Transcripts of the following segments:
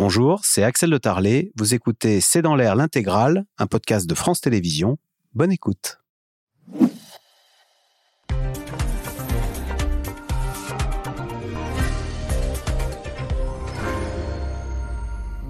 Bonjour, c'est Axel de Tarlet. Vous écoutez C'est dans l'air l'intégrale, un podcast de France Télévisions. Bonne écoute.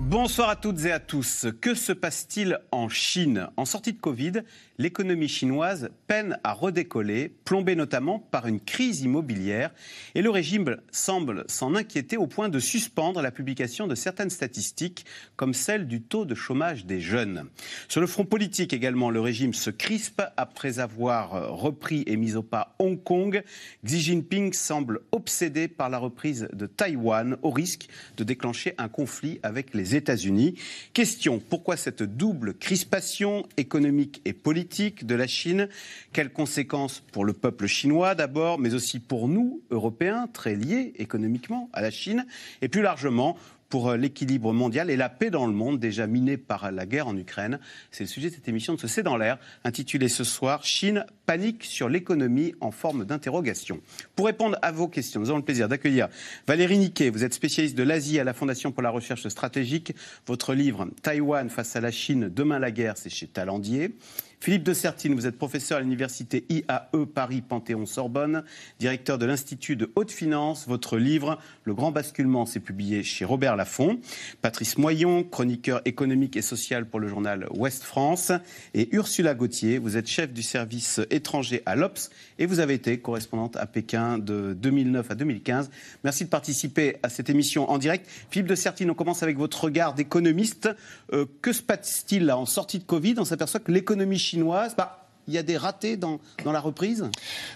Bonsoir à toutes et à tous. Que se passe-t-il en Chine? En sortie de Covid, l'économie chinoise peine à redécoller, plombée notamment par une crise immobilière, et le régime semble s'en inquiéter au point de suspendre la publication de certaines statistiques, comme celle du taux de chômage des jeunes. Sur le front politique également, le régime se crispe après avoir repris et mis au pas Hong Kong. Xi Jinping semble obsédé par la reprise de Taïwan, au risque de déclencher un conflit avec les États-Unis. Question, pourquoi cette double crispation économique et politique de la Chine Quelles conséquences pour le peuple chinois d'abord, mais aussi pour nous, Européens, très liés économiquement à la Chine, et plus largement pour euh, l'équilibre mondial et la paix dans le monde, déjà minée par la guerre en Ukraine. C'est le sujet de cette émission de ce C'est dans l'air, intitulée ce soir Chine, panique sur l'économie en forme d'interrogation. Pour répondre à vos questions, nous avons le plaisir d'accueillir Valérie Niquet. Vous êtes spécialiste de l'Asie à la Fondation pour la recherche stratégique. Votre livre Taïwan face à la Chine, demain la guerre, c'est chez Talandier. Philippe de Sertine, vous êtes professeur à l'université IAE Paris Panthéon-Sorbonne, directeur de l'Institut de haute finance. Votre livre, Le grand basculement, s'est publié chez Robert Laffont. Patrice Moyon, chroniqueur économique et social pour le journal Ouest France. Et Ursula Gauthier, vous êtes chef du service étranger à l'OPS et vous avez été correspondante à Pékin de 2009 à 2015. Merci de participer à cette émission en direct. Philippe de Sertine, on commence avec votre regard d'économiste. Euh, que se passe-t-il en sortie de Covid? On s'aperçoit que l'économie chinoise, bah, il y a des ratés dans, dans, la reprise?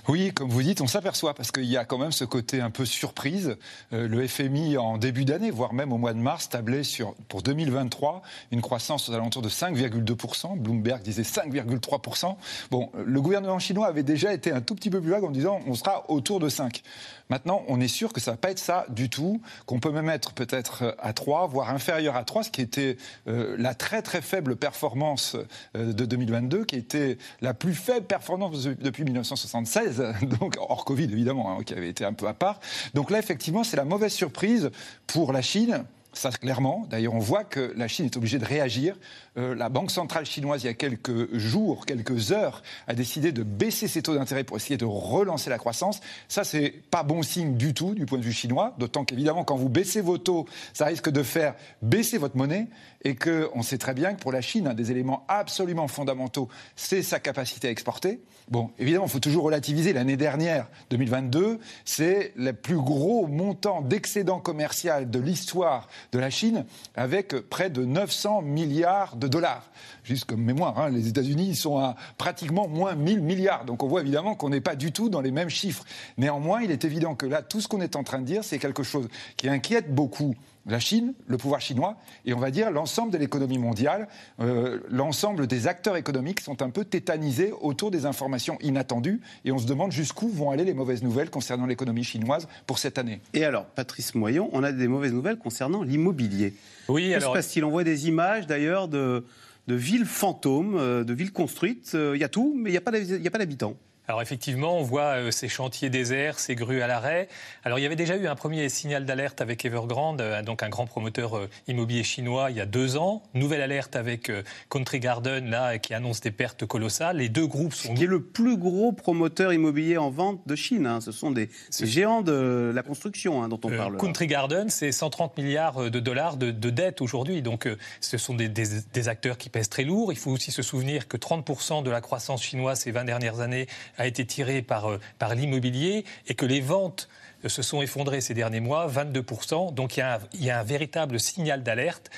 Oui, comme vous dites, on s'aperçoit parce qu'il y a quand même ce côté un peu surprise. Euh, le FMI, en début d'année, voire même au mois de mars, tablait sur, pour 2023 une croissance aux alentours de 5,2%. Bloomberg disait 5,3%. Bon, le gouvernement chinois avait déjà été un tout petit peu plus vague en disant on sera autour de 5. Maintenant, on est sûr que ça ne va pas être ça du tout, qu'on peut même être peut-être à 3, voire inférieur à 3, ce qui était euh, la très très faible performance euh, de 2022, qui était la plus faible performance depuis 1976, donc hors Covid évidemment, hein, qui avait été un peu à part. Donc là, effectivement, c'est la mauvaise surprise pour la Chine. Ça, clairement. D'ailleurs, on voit que la Chine est obligée de réagir. Euh, la Banque centrale chinoise, il y a quelques jours, quelques heures, a décidé de baisser ses taux d'intérêt pour essayer de relancer la croissance. Ça, c'est pas bon signe du tout du point de vue chinois. D'autant qu'évidemment, quand vous baissez vos taux, ça risque de faire baisser votre monnaie. Et qu'on sait très bien que pour la Chine, un des éléments absolument fondamentaux, c'est sa capacité à exporter. Bon, évidemment, il faut toujours relativiser. L'année dernière, 2022, c'est le plus gros montant d'excédent commercial de l'histoire de la Chine, avec près de 900 milliards de dollars. Juste comme mémoire, hein, les États-Unis sont à pratiquement moins 1000 milliards. Donc on voit évidemment qu'on n'est pas du tout dans les mêmes chiffres. Néanmoins, il est évident que là, tout ce qu'on est en train de dire, c'est quelque chose qui inquiète beaucoup la Chine, le pouvoir chinois, et on va dire l'ensemble de l'économie mondiale, euh, l'ensemble des acteurs économiques sont un peu tétanisés autour des informations inattendues, et on se demande jusqu'où vont aller les mauvaises nouvelles concernant l'économie chinoise pour cette année. Et alors, Patrice Moyon, on a des mauvaises nouvelles concernant l'immobilier. Oui, que alors... se passe-t-il? On voit des images d'ailleurs de, villes fantômes, euh, de villes construites, euh, il y a tout, mais il n'y a pas d'habitants. Alors effectivement, on voit euh, ces chantiers déserts, ces grues à l'arrêt. Alors il y avait déjà eu un premier signal d'alerte avec Evergrande, euh, donc un grand promoteur euh, immobilier chinois, il y a deux ans. Nouvelle alerte avec Country Garden, là, qui annonce des pertes colossales. Les deux groupes sont... Qui est le plus gros promoteur immobilier en vente de Chine. Hein. Ce sont des, géants de la construction hein, dont on parle. Country Garden, c'est 130 milliards de dollars de, dettes aujourd'hui. Donc ce sont des, des acteurs qui pèsent très lourd. Il faut aussi se souvenir que 30% de la croissance chinoise ces 20 dernières années a été tiré par, euh, par l'immobilier et que les ventes se sont effondrées ces derniers mois, 22%. Donc il y a un, un véritable signal d'alerte,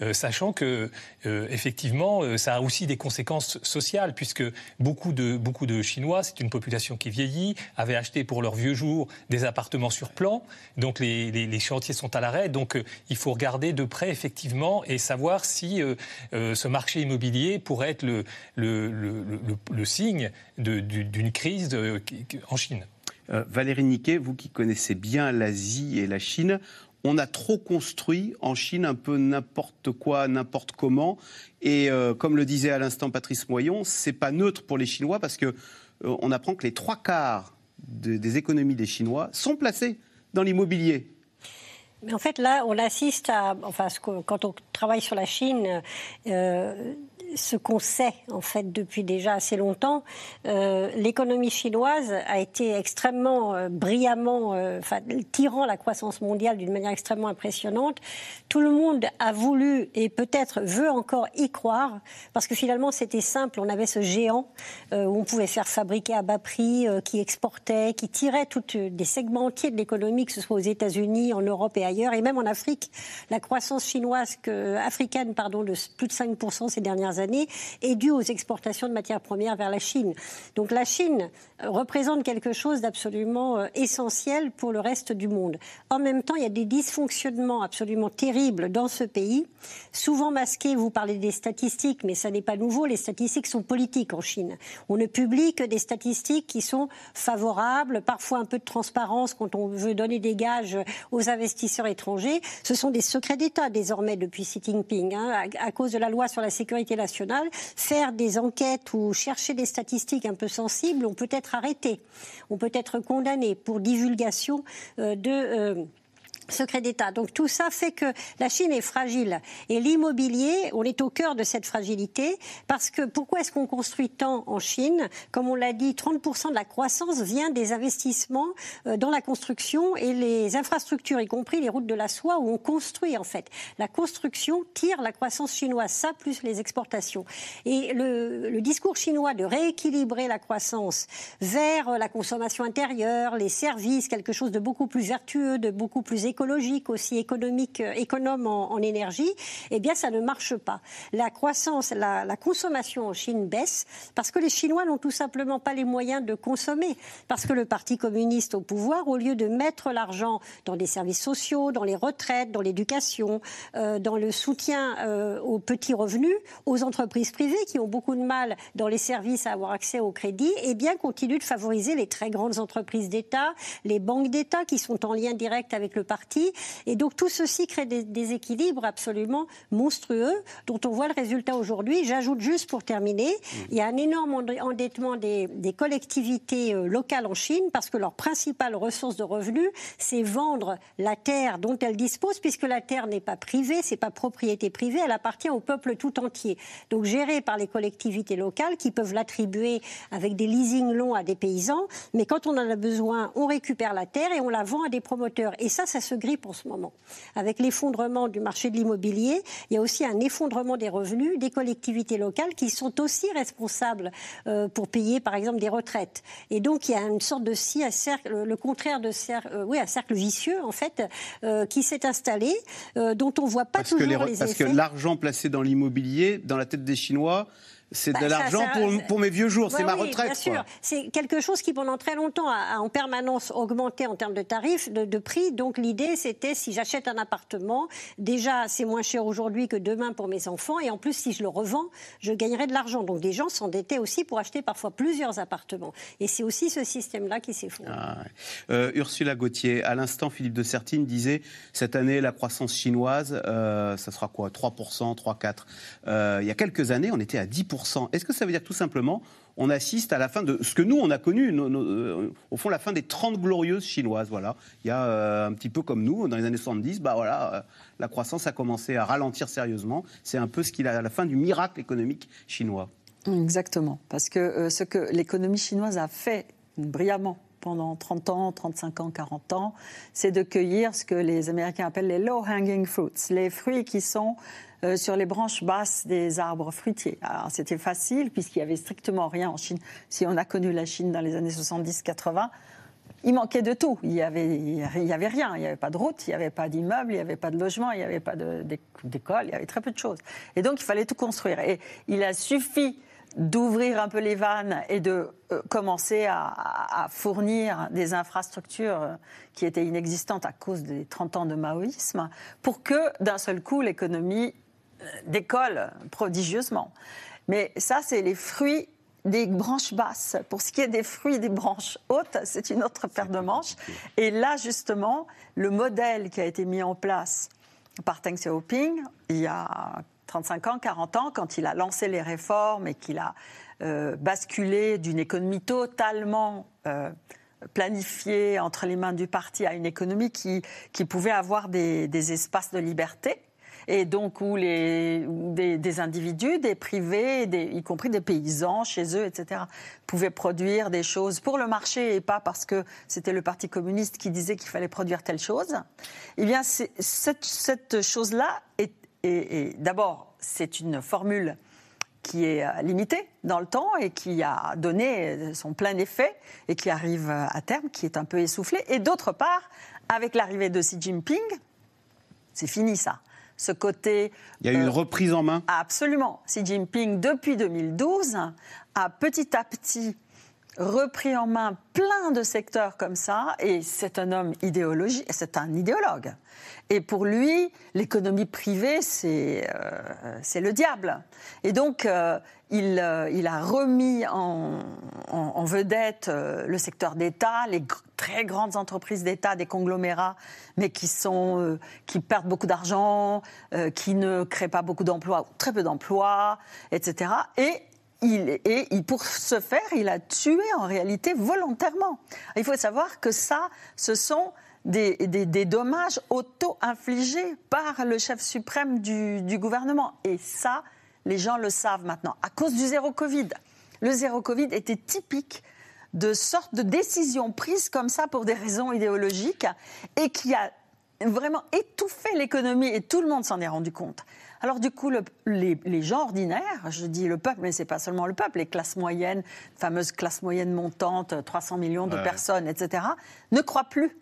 euh, sachant que euh, effectivement ça a aussi des conséquences sociales, puisque beaucoup de, beaucoup de Chinois, c'est une population qui vieillit, avaient acheté pour leurs vieux jours des appartements sur plan. Donc les, chantiers sont à l'arrêt. Donc il faut regarder de près effectivement et savoir si ce marché immobilier pourrait être le signe d'une crise en Chine. Euh, Valérie Niquet, vous qui connaissez bien l'Asie et la Chine, on a trop construit en Chine un peu n'importe quoi, n'importe comment. Et euh, comme le disait à l'instant Patrice Moyon, c'est pas neutre pour les Chinois parce que euh, on apprend que les trois quarts des économies des Chinois sont placées dans l'immobilier. Mais en fait, là, on assiste à. Enfin, quand on travaille sur la Chine, euh, ce qu'on sait en fait depuis déjà assez longtemps, euh, l'économie chinoise a été extrêmement euh, brillamment, euh, tirant la croissance mondiale d'une manière extrêmement impressionnante. Tout le monde a voulu et peut-être veut encore y croire parce que finalement c'était simple. On avait ce géant où on pouvait faire fabriquer à bas prix, qui exportait, qui tirait toutes des segments entiers de l'économie, que ce soit aux États-Unis, en Europe et et même en Afrique. La croissance chinoise africaine, pardon, de plus de 5% ces dernières années est due aux exportations de matières premières vers la Chine. Donc la Chine représente quelque chose d'absolument euh, essentiel pour le reste du monde. En même temps, il y a des dysfonctionnements absolument terribles dans ce pays, souvent masqués. Vous parlez des statistiques, mais ça n'est pas nouveau. Les statistiques sont politiques en Chine. On ne publie que des statistiques qui sont favorables, parfois un peu de transparence quand on veut donner des gages aux investisseurs étrangers. Ce sont des secrets d'État désormais depuis Xi Jinping, hein, à, cause de la loi sur la sécurité nationale. Faire des enquêtes ou chercher des statistiques un peu sensibles, on peut être arrêté, on peut être condamné pour divulgation euh, de euh, secret d'État. Donc tout ça fait que la Chine est fragile. Et l'immobilier, on est au cœur de cette fragilité parce que pourquoi est-ce qu'on construit tant en Chine? Comme on l'a dit, 30% de la croissance vient des investissements euh, dans la construction et les infrastructures, y compris les routes de la soie où on construit en fait. La construction tire la croissance chinoise, ça plus les exportations. Et le, discours chinois de rééquilibrer la croissance vers la consommation intérieure, les services, quelque chose de beaucoup plus vertueux, de beaucoup plus économique, écologique, aussi économique, euh, économe en, énergie, eh bien, ça ne marche pas. La croissance, la, consommation en Chine baisse parce que les Chinois n'ont tout simplement pas les moyens de consommer. Parce que le Parti communiste au pouvoir, au lieu de mettre l'argent dans des services sociaux, dans les retraites, dans l'éducation, euh, dans le soutien euh, aux petits revenus, aux entreprises privées qui ont beaucoup de mal dans les services à avoir accès au crédit, eh bien, continue de favoriser les très grandes entreprises d'État, les banques d'État qui sont en lien direct avec le parti et donc tout ceci crée des déséquilibres absolument monstrueux dont on voit le résultat aujourd'hui. J'ajoute juste pour terminer, il y a un énorme endettement des, collectivités euh, locales en Chine parce que leur principale ressource de revenus, c'est vendre la terre dont elles disposent, puisque la terre n'est pas privée, c'est pas propriété privée, elle appartient au peuple tout entier. Donc gérée par les collectivités locales qui peuvent l'attribuer avec des leasings longs à des paysans, mais quand on en a besoin, on récupère la terre et on la vend à des promoteurs. Et ça, ça se grippe en ce moment. Avec l'effondrement du marché de l'immobilier, il y a aussi un effondrement des revenus des collectivités locales qui sont aussi responsables euh, pour payer, par exemple, des retraites. Et donc, il y a une sorte de cercle, le contraire de cercle, euh, oui, un cercle vicieux, en fait, euh, qui s'est installé, dont on ne voit pas toujours les, les parce que l'argent placé dans l'immobilier, dans la tête des Chinois, c'est de bah, l'argent pour, mes vieux jours, c'est ma retraite. Bien sûr, c'est quelque chose qui pendant très longtemps a, en permanence augmenté en termes de tarifs, de, prix. Donc l'idée c'était si j'achète un appartement, déjà c'est moins cher aujourd'hui que demain pour mes enfants, et en plus si je le revends, je gagnerai de l'argent. Donc des gens s'endettaient aussi pour acheter parfois plusieurs appartements. Et c'est aussi ce système-là qui s'effondre. Ah, euh, Ursula Gauthier, à l'instant Philippe de Sertine disait cette année la croissance chinoise, euh, ça sera quoi? 3%, 3-4 euh, Il y a quelques années on était à 10%. Est-ce que ça veut dire tout simplement on assiste à la fin de ce que nous, on a connu, euh, au fond, la fin des 30 glorieuses chinoises. Voilà. Il y a euh, un petit peu comme nous, dans les années 70, bah voilà, euh, la croissance a commencé à ralentir sérieusement. C'est un peu ce qu'il a à la fin du miracle économique chinois. Exactement. Parce que ce que l'économie chinoise a fait brillamment pendant 30 ans, 35 ans, 40 ans, c'est de cueillir ce que les Américains appellent les low-hanging fruits, les fruits qui sont euh, sur les branches basses des arbres fruitiers. Alors c'était facile puisqu'il y avait strictement rien en Chine. Si on a connu la Chine dans les années 70-80, il manquait de tout. Il n'y avait, il y avait rien. Il n'y avait pas de route, il n'y avait pas d'immeuble, il n'y avait pas de logement, il n'y avait pas d'école, il y avait très peu de choses. Et donc il fallait tout construire. Et il a suffi d'ouvrir un peu les vannes et de euh, commencer à, fournir des infrastructures euh, qui étaient inexistantes à cause des 30 ans de maoïsme, pour que d'un seul coup l'économie décolle prodigieusement. Mais ça, c'est les fruits des branches basses. Pour ce qui est des fruits des branches hautes, c'est une autre paire de manches. Et là, justement, le modèle qui a été mis en place par Deng Xiaoping il y a 35 ans, 40 ans, quand il a lancé les réformes et qu'il a euh, basculé d'une économie totalement euh, planifié entre les mains du parti à une économie qui, qui pouvait avoir des, des espaces de liberté et donc où les, des, individus, des privés, y compris des paysans chez eux, etc., pouvaient produire des choses pour le marché et pas parce que c'était le Parti communiste qui disait qu'il fallait produire telle chose. Eh bien, cette, chose-là est, d'abord, c'est une formule qui est euh, limitée dans le temps et qui a donné son plein effet et qui arrive à terme, qui est un peu essoufflé. Et d'autre part, avec l'arrivée de Xi Jinping, c'est fini ça ce côté. Il y a eu une euh, reprise en main Absolument. Xi Jinping, depuis 2012, a petit à petit repris en main plein de secteurs comme ça, et c'est un homme idéologique, c'est un idéologue. Et pour lui, l'économie privée, c'est euh, le diable. Et donc, euh, il, euh, il, a remis en, en, vedette le secteur d'État, les très grandes entreprises d'État, des conglomérats, mais qui, sont, qui perdent beaucoup d'argent, qui ne créent pas beaucoup d'emplois, très peu d'emplois, etc. Et il, et pour ce faire, il a tué en réalité volontairement. Il faut savoir que ça, ce sont des, dommages auto-infligés par le chef suprême du, du, gouvernement. Et ça, les gens le savent maintenant, à cause du zéro Covid. Le zéro Covid était typique de sortes de décisions prises comme ça pour des raisons idéologiques et qui a vraiment étouffé l'économie et tout le monde s'en est rendu compte. Alors du coup, le, les, les, gens ordinaires, je dis le peuple, mais c'est pas seulement le peuple, les classes moyennes, fameuse classe moyenne montante, 300 millions de ouais. personnes, etc., ne croient plus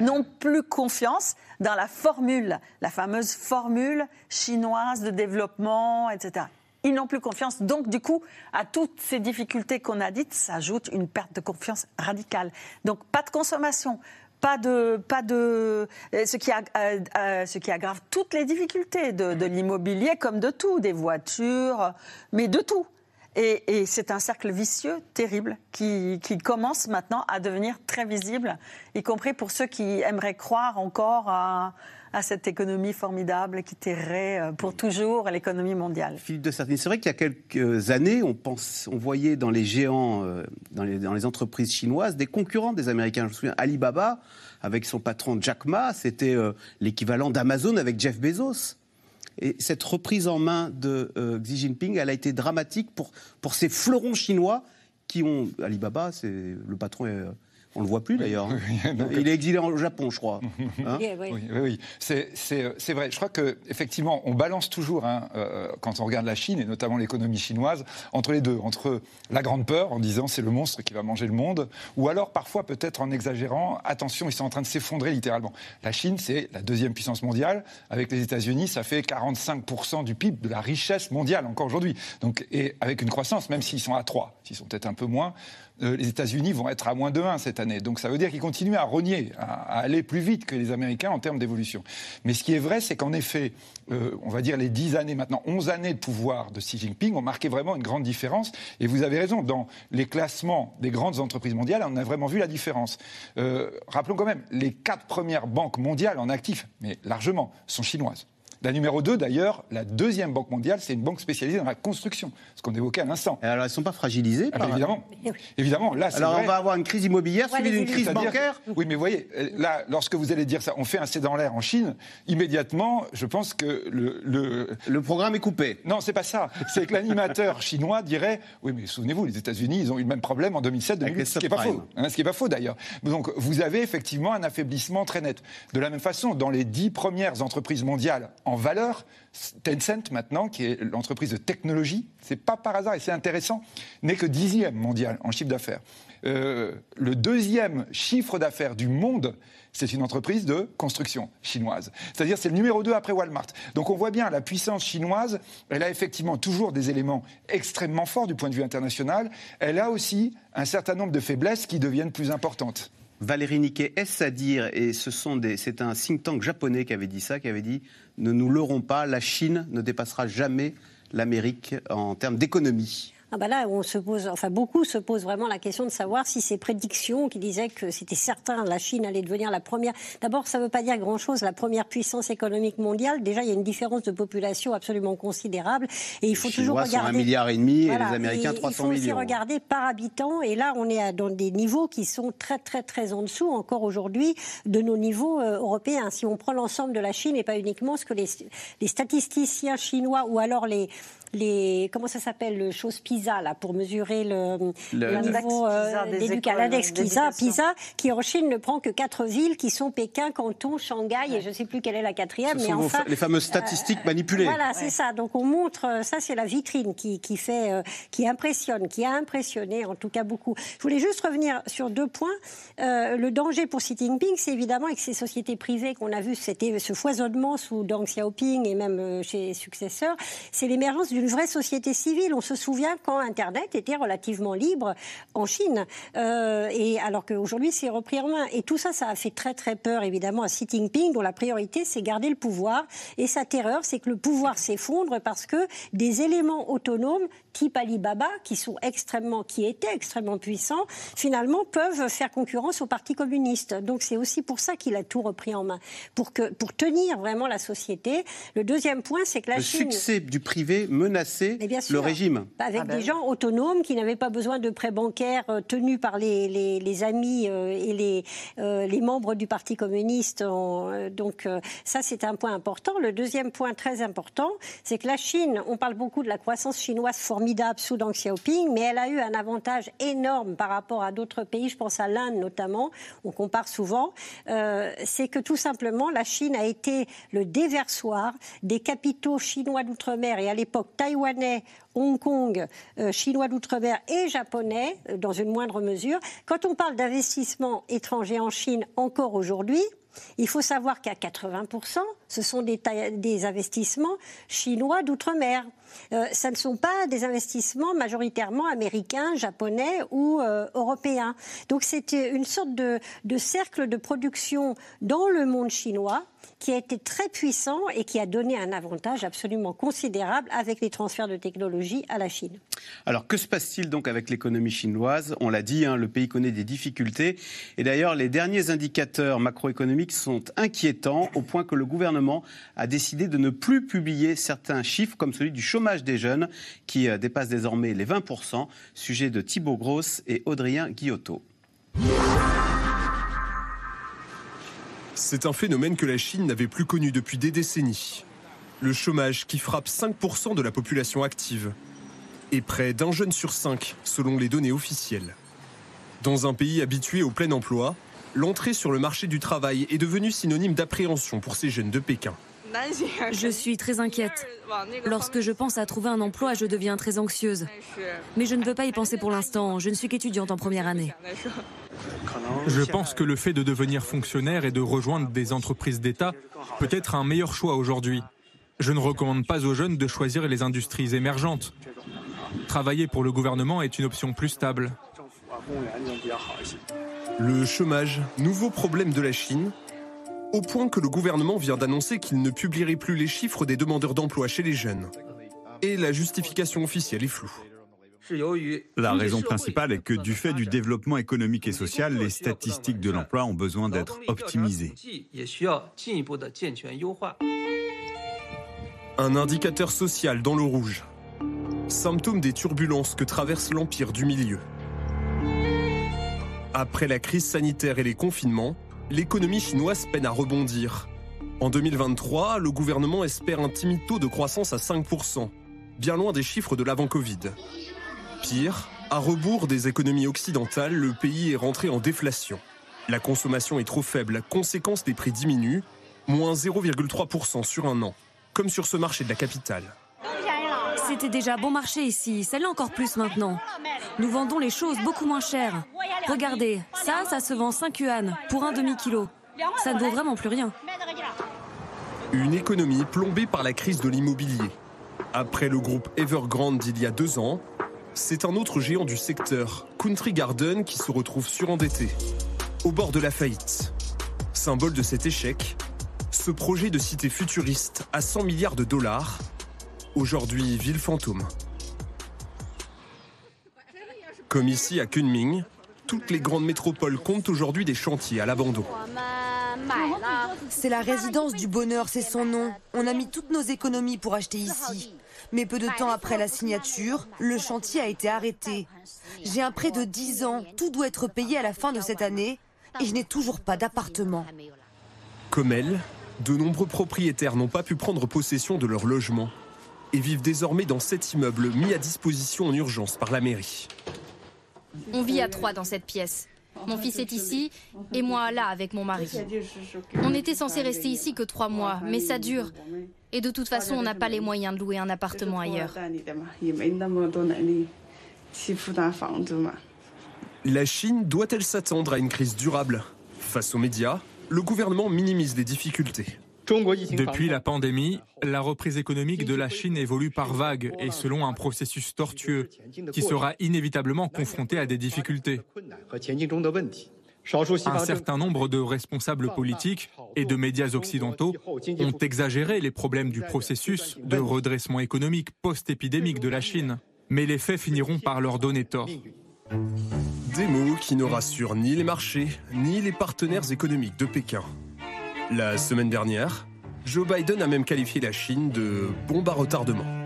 n'ont plus confiance dans la formule, la fameuse formule chinoise de développement, etc. Ils n'ont plus confiance. Donc, du coup, à toutes ces difficultés qu'on a dites, s'ajoute une perte de confiance radicale. Donc, pas de consommation, pas de, pas de, ce qui, a, euh, euh, ce qui aggrave toutes les difficultés de, de l'immobilier comme de tout, des voitures, mais de tout. Et, et c'est un cercle vicieux terrible qui, qui, commence maintenant à devenir très visible, y compris pour ceux qui aimeraient croire encore à, à cette économie formidable qui terrait euh, pour toujours l'économie mondiale. Philippe de Sartine, c'est vrai qu'il y a quelques années, on, on voyait dans les géants, euh, dans, les, entreprises chinoises, des concurrents des Américains. Je me souviens, Alibaba, avec son patron Jack Ma, c'était euh, l'équivalent d'Amazon avec Jeff Bezos. Et cette reprise en main de Xi Jinping, elle a été dramatique pour, pour ces fleurons chinois qui ont. Alibaba, c'est le patron est on le voit plus d'ailleurs. Oui, oui, il est exilé au Japon, je crois. Hein oui, oui, oui. C'est vrai. Je crois qu'effectivement, on balance toujours, hein, euh, quand on regarde la Chine, et notamment l'économie chinoise, entre les deux. Entre la grande peur, en disant c'est le monstre qui va manger le monde, ou alors parfois peut-être en exagérant, attention, ils sont en train de s'effondrer littéralement. La Chine, c'est la deuxième puissance mondiale. Avec les États-Unis, ça fait 45% du PIB, de la richesse mondiale encore aujourd'hui. Donc, et avec une croissance, même s'ils sont à 3, s'ils sont peut-être un peu moins, euh, les États-Unis vont être à moins de 1 cette année. Donc ça veut dire qu'ils continuent à rogner, à, aller plus vite que les Américains en termes d'évolution. Mais ce qui est vrai, c'est qu'en effet, euh, on va dire les 10 années maintenant, 11 années de pouvoir de Xi Jinping ont marqué vraiment une grande différence. Et vous avez raison, dans les classements des grandes entreprises mondiales, on a vraiment vu la différence. Euh, rappelons quand même, les quatre premières banques mondiales en actifs, mais largement, sont chinoises. La numéro 2, d'ailleurs, la deuxième banque mondiale, c'est une banque spécialisée dans la construction, ce qu'on évoquait à l'instant. Alors, elles ne sont pas fragilisées par... Alors, évidemment. évidemment, là, Alors, vrai. on va avoir une crise immobilière ouais, suivie d'une crise bancaire Oui, mais vous voyez, là, lorsque vous allez dire ça, on fait un C dans l'air en Chine, immédiatement, je pense que le... Le, le programme est coupé. Non, c'est pas ça. C'est que l'animateur chinois dirait, oui, mais souvenez-vous, les États-Unis, ils ont eu le même problème en 2007-2008, ce qui n'est pas faux. Hein, ce qui n'est pas faux, d'ailleurs. Donc, vous avez effectivement un affaiblissement très net. De la même façon, dans les dix premières entreprises mondiales en valeur, Tencent maintenant, qui est l'entreprise de technologie, c'est pas par hasard et c'est intéressant, n'est que dixième mondial en chiffre d'affaires. Euh, le deuxième chiffre d'affaires du monde, c'est une entreprise de construction chinoise. C'est-à-dire c'est le numéro 2 après Walmart. Donc on voit bien la puissance chinoise, elle a effectivement toujours des éléments extrêmement forts du point de vue international. Elle a aussi un certain nombre de faiblesses qui deviennent plus importantes. Valérie Niquet, est-ce à dire, et c'est un think tank japonais qui avait dit ça, qui avait dit ne nous leurrons pas, la Chine ne dépassera jamais l'Amérique en termes d'économie Ah bah là, on se pose, enfin beaucoup se posent vraiment la question de savoir si ces prédictions qui disaient que c'était certain la Chine allait devenir la première. D'abord, ça ne veut pas dire grand-chose. La première puissance économique mondiale, déjà, il y a une différence de population absolument considérable, et il faut les toujours Chinois regarder. sont un milliard et demi Voilà. et les Américains Et 300 Il faut aussi millions. regarder par habitant, et là, on est dans des niveaux qui sont très, très, très en dessous encore aujourd'hui de nos niveaux euh, européens. Si on prend l'ensemble de la Chine et pas uniquement ce que les, les statisticiens chinois ou alors les les comment ça s'appelle le chose PISA là pour mesurer le, niveau euh, PISA des d'éduca- écoles l'index PISA, d'éducation. PISA qui en Chine ne prend que quatre villes qui sont Pékin, Canton, Shanghai et je ne sais plus quelle est la quatrième Ce mais sont enfin les fameuses statistiques manipulées. voilà, c'est ça. Donc on montre, euh, ça c'est la vitrine qui, qui fait, euh, qui impressionne, qui a impressionné en tout cas beaucoup. Je voulais juste revenir sur deux points. Euh, le danger pour Xi Jinping, c'est évidemment avec ces sociétés privées qu'on a vu, c'était ce foisonnement sous Deng Xiaoping et même euh, chez ses successeurs, c'est l'émergence d'une vraie société civile. On se souvient Internet était relativement libre en Chine, euh, et alors qu'aujourd'hui c'est repris en main. Et tout ça, ça a fait très très peur évidemment à Xi Jinping, dont la priorité c'est garder le pouvoir. Et sa terreur, c'est que le pouvoir s'effondre parce que des éléments autonomes type Alibaba, qui sont extrêmement, qui étaient extrêmement puissants, finalement peuvent faire concurrence au Parti communiste. Donc c'est aussi pour ça qu'il a tout repris en main, pour que, pour tenir vraiment la société. Le deuxième point, c'est que la Le Chine succès du privé menaçait mais bien sûr. le régime. Avec Ah ben des gens autonomes qui n'avaient pas besoin de prêts bancaires euh, tenus par les, les- les amis euh, et les, euh, les membres du Parti communiste. Donc ça, c'est un point important. Le deuxième point très important, c'est que la Chine, on parle beaucoup de la croissance chinoise formidable sous Deng Xiaoping, mais elle a eu un avantage énorme par rapport à d'autres pays, je pense à l'Inde notamment, on compare souvent, euh, c'est que tout simplement la Chine a été le déversoir des capitaux chinois d'outre-mer. Et à l'époque taïwanais, Hong Kong, euh, chinois d'outre-mer et japonais, euh, dans une moindre mesure. Quand on parle d'investissement étranger en Chine encore aujourd'hui, il faut savoir qu'à 80%, ce sont des, investissements chinois d'outre-mer. Euh, ça ne sont pas des investissements majoritairement américains, japonais ou euh, européens. Donc c'était une sorte de, de cercle de production dans le monde chinois qui a été très puissant et qui a donné un avantage absolument considérable avec les transferts de technologie à la Chine. Alors que se passe-t-il donc avec l'économie chinoise? On l'a dit, hein, le pays connaît des difficultés. Et d'ailleurs, les derniers indicateurs macroéconomiques sont inquiétants au point que le gouvernement a décidé de ne plus publier certains chiffres comme celui du chômage des jeunes qui euh, dépasse désormais les 20%. Sujet de Thibaut Grosse et Audrien Guillotot. C'est un phénomène que la Chine n'avait plus connu depuis des décennies. Le chômage qui frappe 5% de la population active et près d'un jeune sur cinq selon les données officielles. Dans un pays habitué au plein emploi, l'entrée sur le marché du travail est devenue synonyme d'appréhension pour ces jeunes de Pékin. Je suis très inquiète. Lorsque je pense à trouver un emploi, je deviens très anxieuse. Mais je ne veux pas y penser pour l'instant. Je ne suis qu'étudiante en première année. Je pense que le fait de devenir fonctionnaire et de rejoindre des entreprises d'État peut être un meilleur choix aujourd'hui. Je ne recommande pas aux jeunes de choisir les industries émergentes. Travailler pour le gouvernement est une option plus stable. Le chômage, nouveau problème de la Chine, au point que le gouvernement vient d'annoncer qu'il ne publierait plus les chiffres des demandeurs d'emploi chez les jeunes. Et la justification officielle est floue. La raison principale est que du fait du développement économique et social, les statistiques de l'emploi ont besoin d'être optimisées. Un indicateur social dans le rouge. Symptôme des turbulences que traverse l'empire du milieu. Après la crise sanitaire et les confinements, l'économie chinoise peine à rebondir. En 2023, le gouvernement espère un timide taux de croissance à 5%, bien loin des chiffres de l'avant-Covid. Pire, à rebours des économies occidentales, le pays est rentré en déflation. La consommation est trop faible, conséquence des prix diminuent, moins 0,3% sur un an, comme sur ce marché de la capitale. C'était déjà bon marché ici, l'est encore plus maintenant. Nous vendons les choses beaucoup moins chères. Regardez, ça, ça se vend 5 yuan pour un demi-kilo. Ça ne vaut vraiment plus rien. Une économie plombée par la crise de l'immobilier. Après le groupe Evergrande d'il y a deux ans, c'est un autre géant du secteur, Country Garden, qui se retrouve surendetté, au bord de la faillite. Symbole de cet échec, ce projet de cité futuriste à 100 milliards de dollars, aujourd'hui ville fantôme. Comme ici à Kunming, toutes les grandes métropoles comptent aujourd'hui des chantiers à l'abandon. C'est la résidence du bonheur, c'est son nom. On a mis toutes nos économies pour acheter ici. Mais peu de temps après la signature, le chantier a été arrêté. J'ai un prêt de 10 ans, tout doit être payé à la fin de cette année et je n'ai toujours pas d'appartement. Comme elle, de nombreux propriétaires n'ont pas pu prendre possession de leur logement et vivent désormais dans cet immeuble mis à disposition en urgence par la mairie. On vit à trois dans cette pièce. Mon fils est ici et moi là avec mon mari. On était censé rester ici que trois mois, mais ça dure. Et de toute façon, on n'a pas les moyens de louer un appartement ailleurs. La Chine doit-elle s'attendre à une crise durable? Face aux médias, le gouvernement minimise les difficultés. Depuis la pandémie, la reprise économique de la Chine évolue par vagues et selon un processus tortueux qui sera inévitablement confronté à des difficultés. Un certain nombre de responsables politiques et de médias occidentaux ont exagéré les problèmes du processus de redressement économique post-épidémique de la Chine, mais les faits finiront par leur donner tort. Des mots qui ne rassurent ni les marchés, ni les partenaires économiques de Pékin. La semaine dernière, Joe Biden a même qualifié la Chine de bombe à retardement.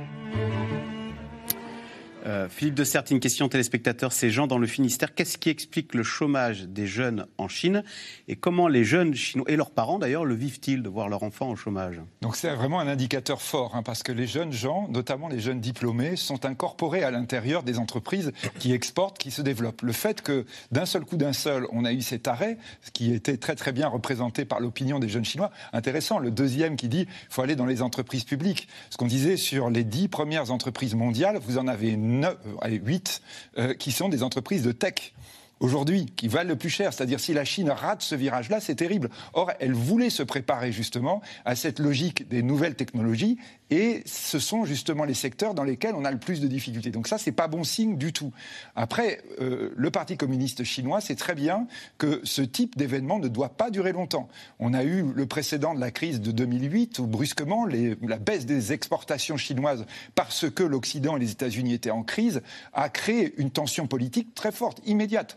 Euh, Philippe de une question téléspectateur, c'est Jean dans le Finistère. Qu'est-ce qui explique le chômage des jeunes en Chine et comment les jeunes chinois et leurs parents d'ailleurs le vivent-ils de voir leur enfant au chômage? Donc c'est vraiment un indicateur fort hein, parce que les jeunes gens, notamment les jeunes diplômés, sont incorporés à l'intérieur des entreprises qui exportent, qui se développent. Le fait que d'un seul coup d'un seul, on a eu cet arrêt, ce qui était très très bien représenté par l'opinion des jeunes chinois, intéressant. Le deuxième qui dit faut aller dans les entreprises publiques. Ce qu'on disait sur les dix premières entreprises mondiales, vous en avez 9, allez, 8 euh, qui sont des entreprises de tech aujourd'hui qui valent le plus cher. C'est-à-dire si la Chine rate ce virage-là, c'est terrible. Or, elle voulait se préparer justement à cette logique des nouvelles technologies et ce sont justement les secteurs dans lesquels on a le plus de difficultés. Donc ça, c'est pas bon signe du tout. Après, euh, le Parti communiste chinois sait très bien que ce type d'événement ne doit pas durer longtemps. On a eu le précédent de la crise de 2008 où brusquement la baisse des exportations chinoises parce que l'Occident et les États-Unis étaient en crise a créé une tension politique très forte, immédiate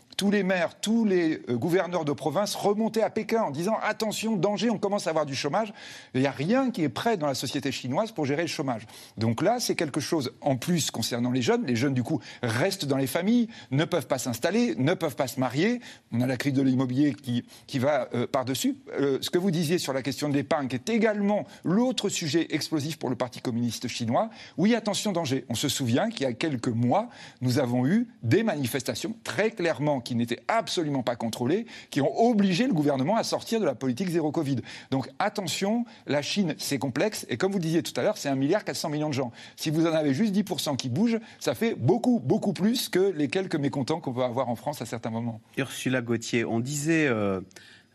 tous les maires, tous les euh, gouverneurs de province remontaient à Pékin en disant attention, danger, on commence à avoir du chômage. Il n'y a rien qui est prêt dans la société chinoise pour gérer le chômage. Donc là, c'est quelque chose en plus concernant les jeunes. Les jeunes, du coup, restent dans les familles, ne peuvent pas s'installer, ne peuvent pas se marier. On a la crise de l'immobilier qui, qui va euh, par-dessus. Euh, ce que vous disiez sur la question de l'épargne, qui est également l'autre sujet explosif pour le Parti communiste chinois. Oui, attention, danger. On se souvient qu'il y a quelques mois, nous avons eu des manifestations très clairement qui n'étaient absolument pas contrôlés, qui ont obligé le gouvernement à sortir de la politique zéro Covid. Donc attention, la Chine, c'est complexe, et comme vous disiez tout à l'heure, c'est un milliard 400 millions de gens. Si vous en avez juste 10% qui bougent, ça fait beaucoup, beaucoup plus que les quelques mécontents qu'on peut avoir en France à certains moments. Ursula Gauthier, on disait... Euh,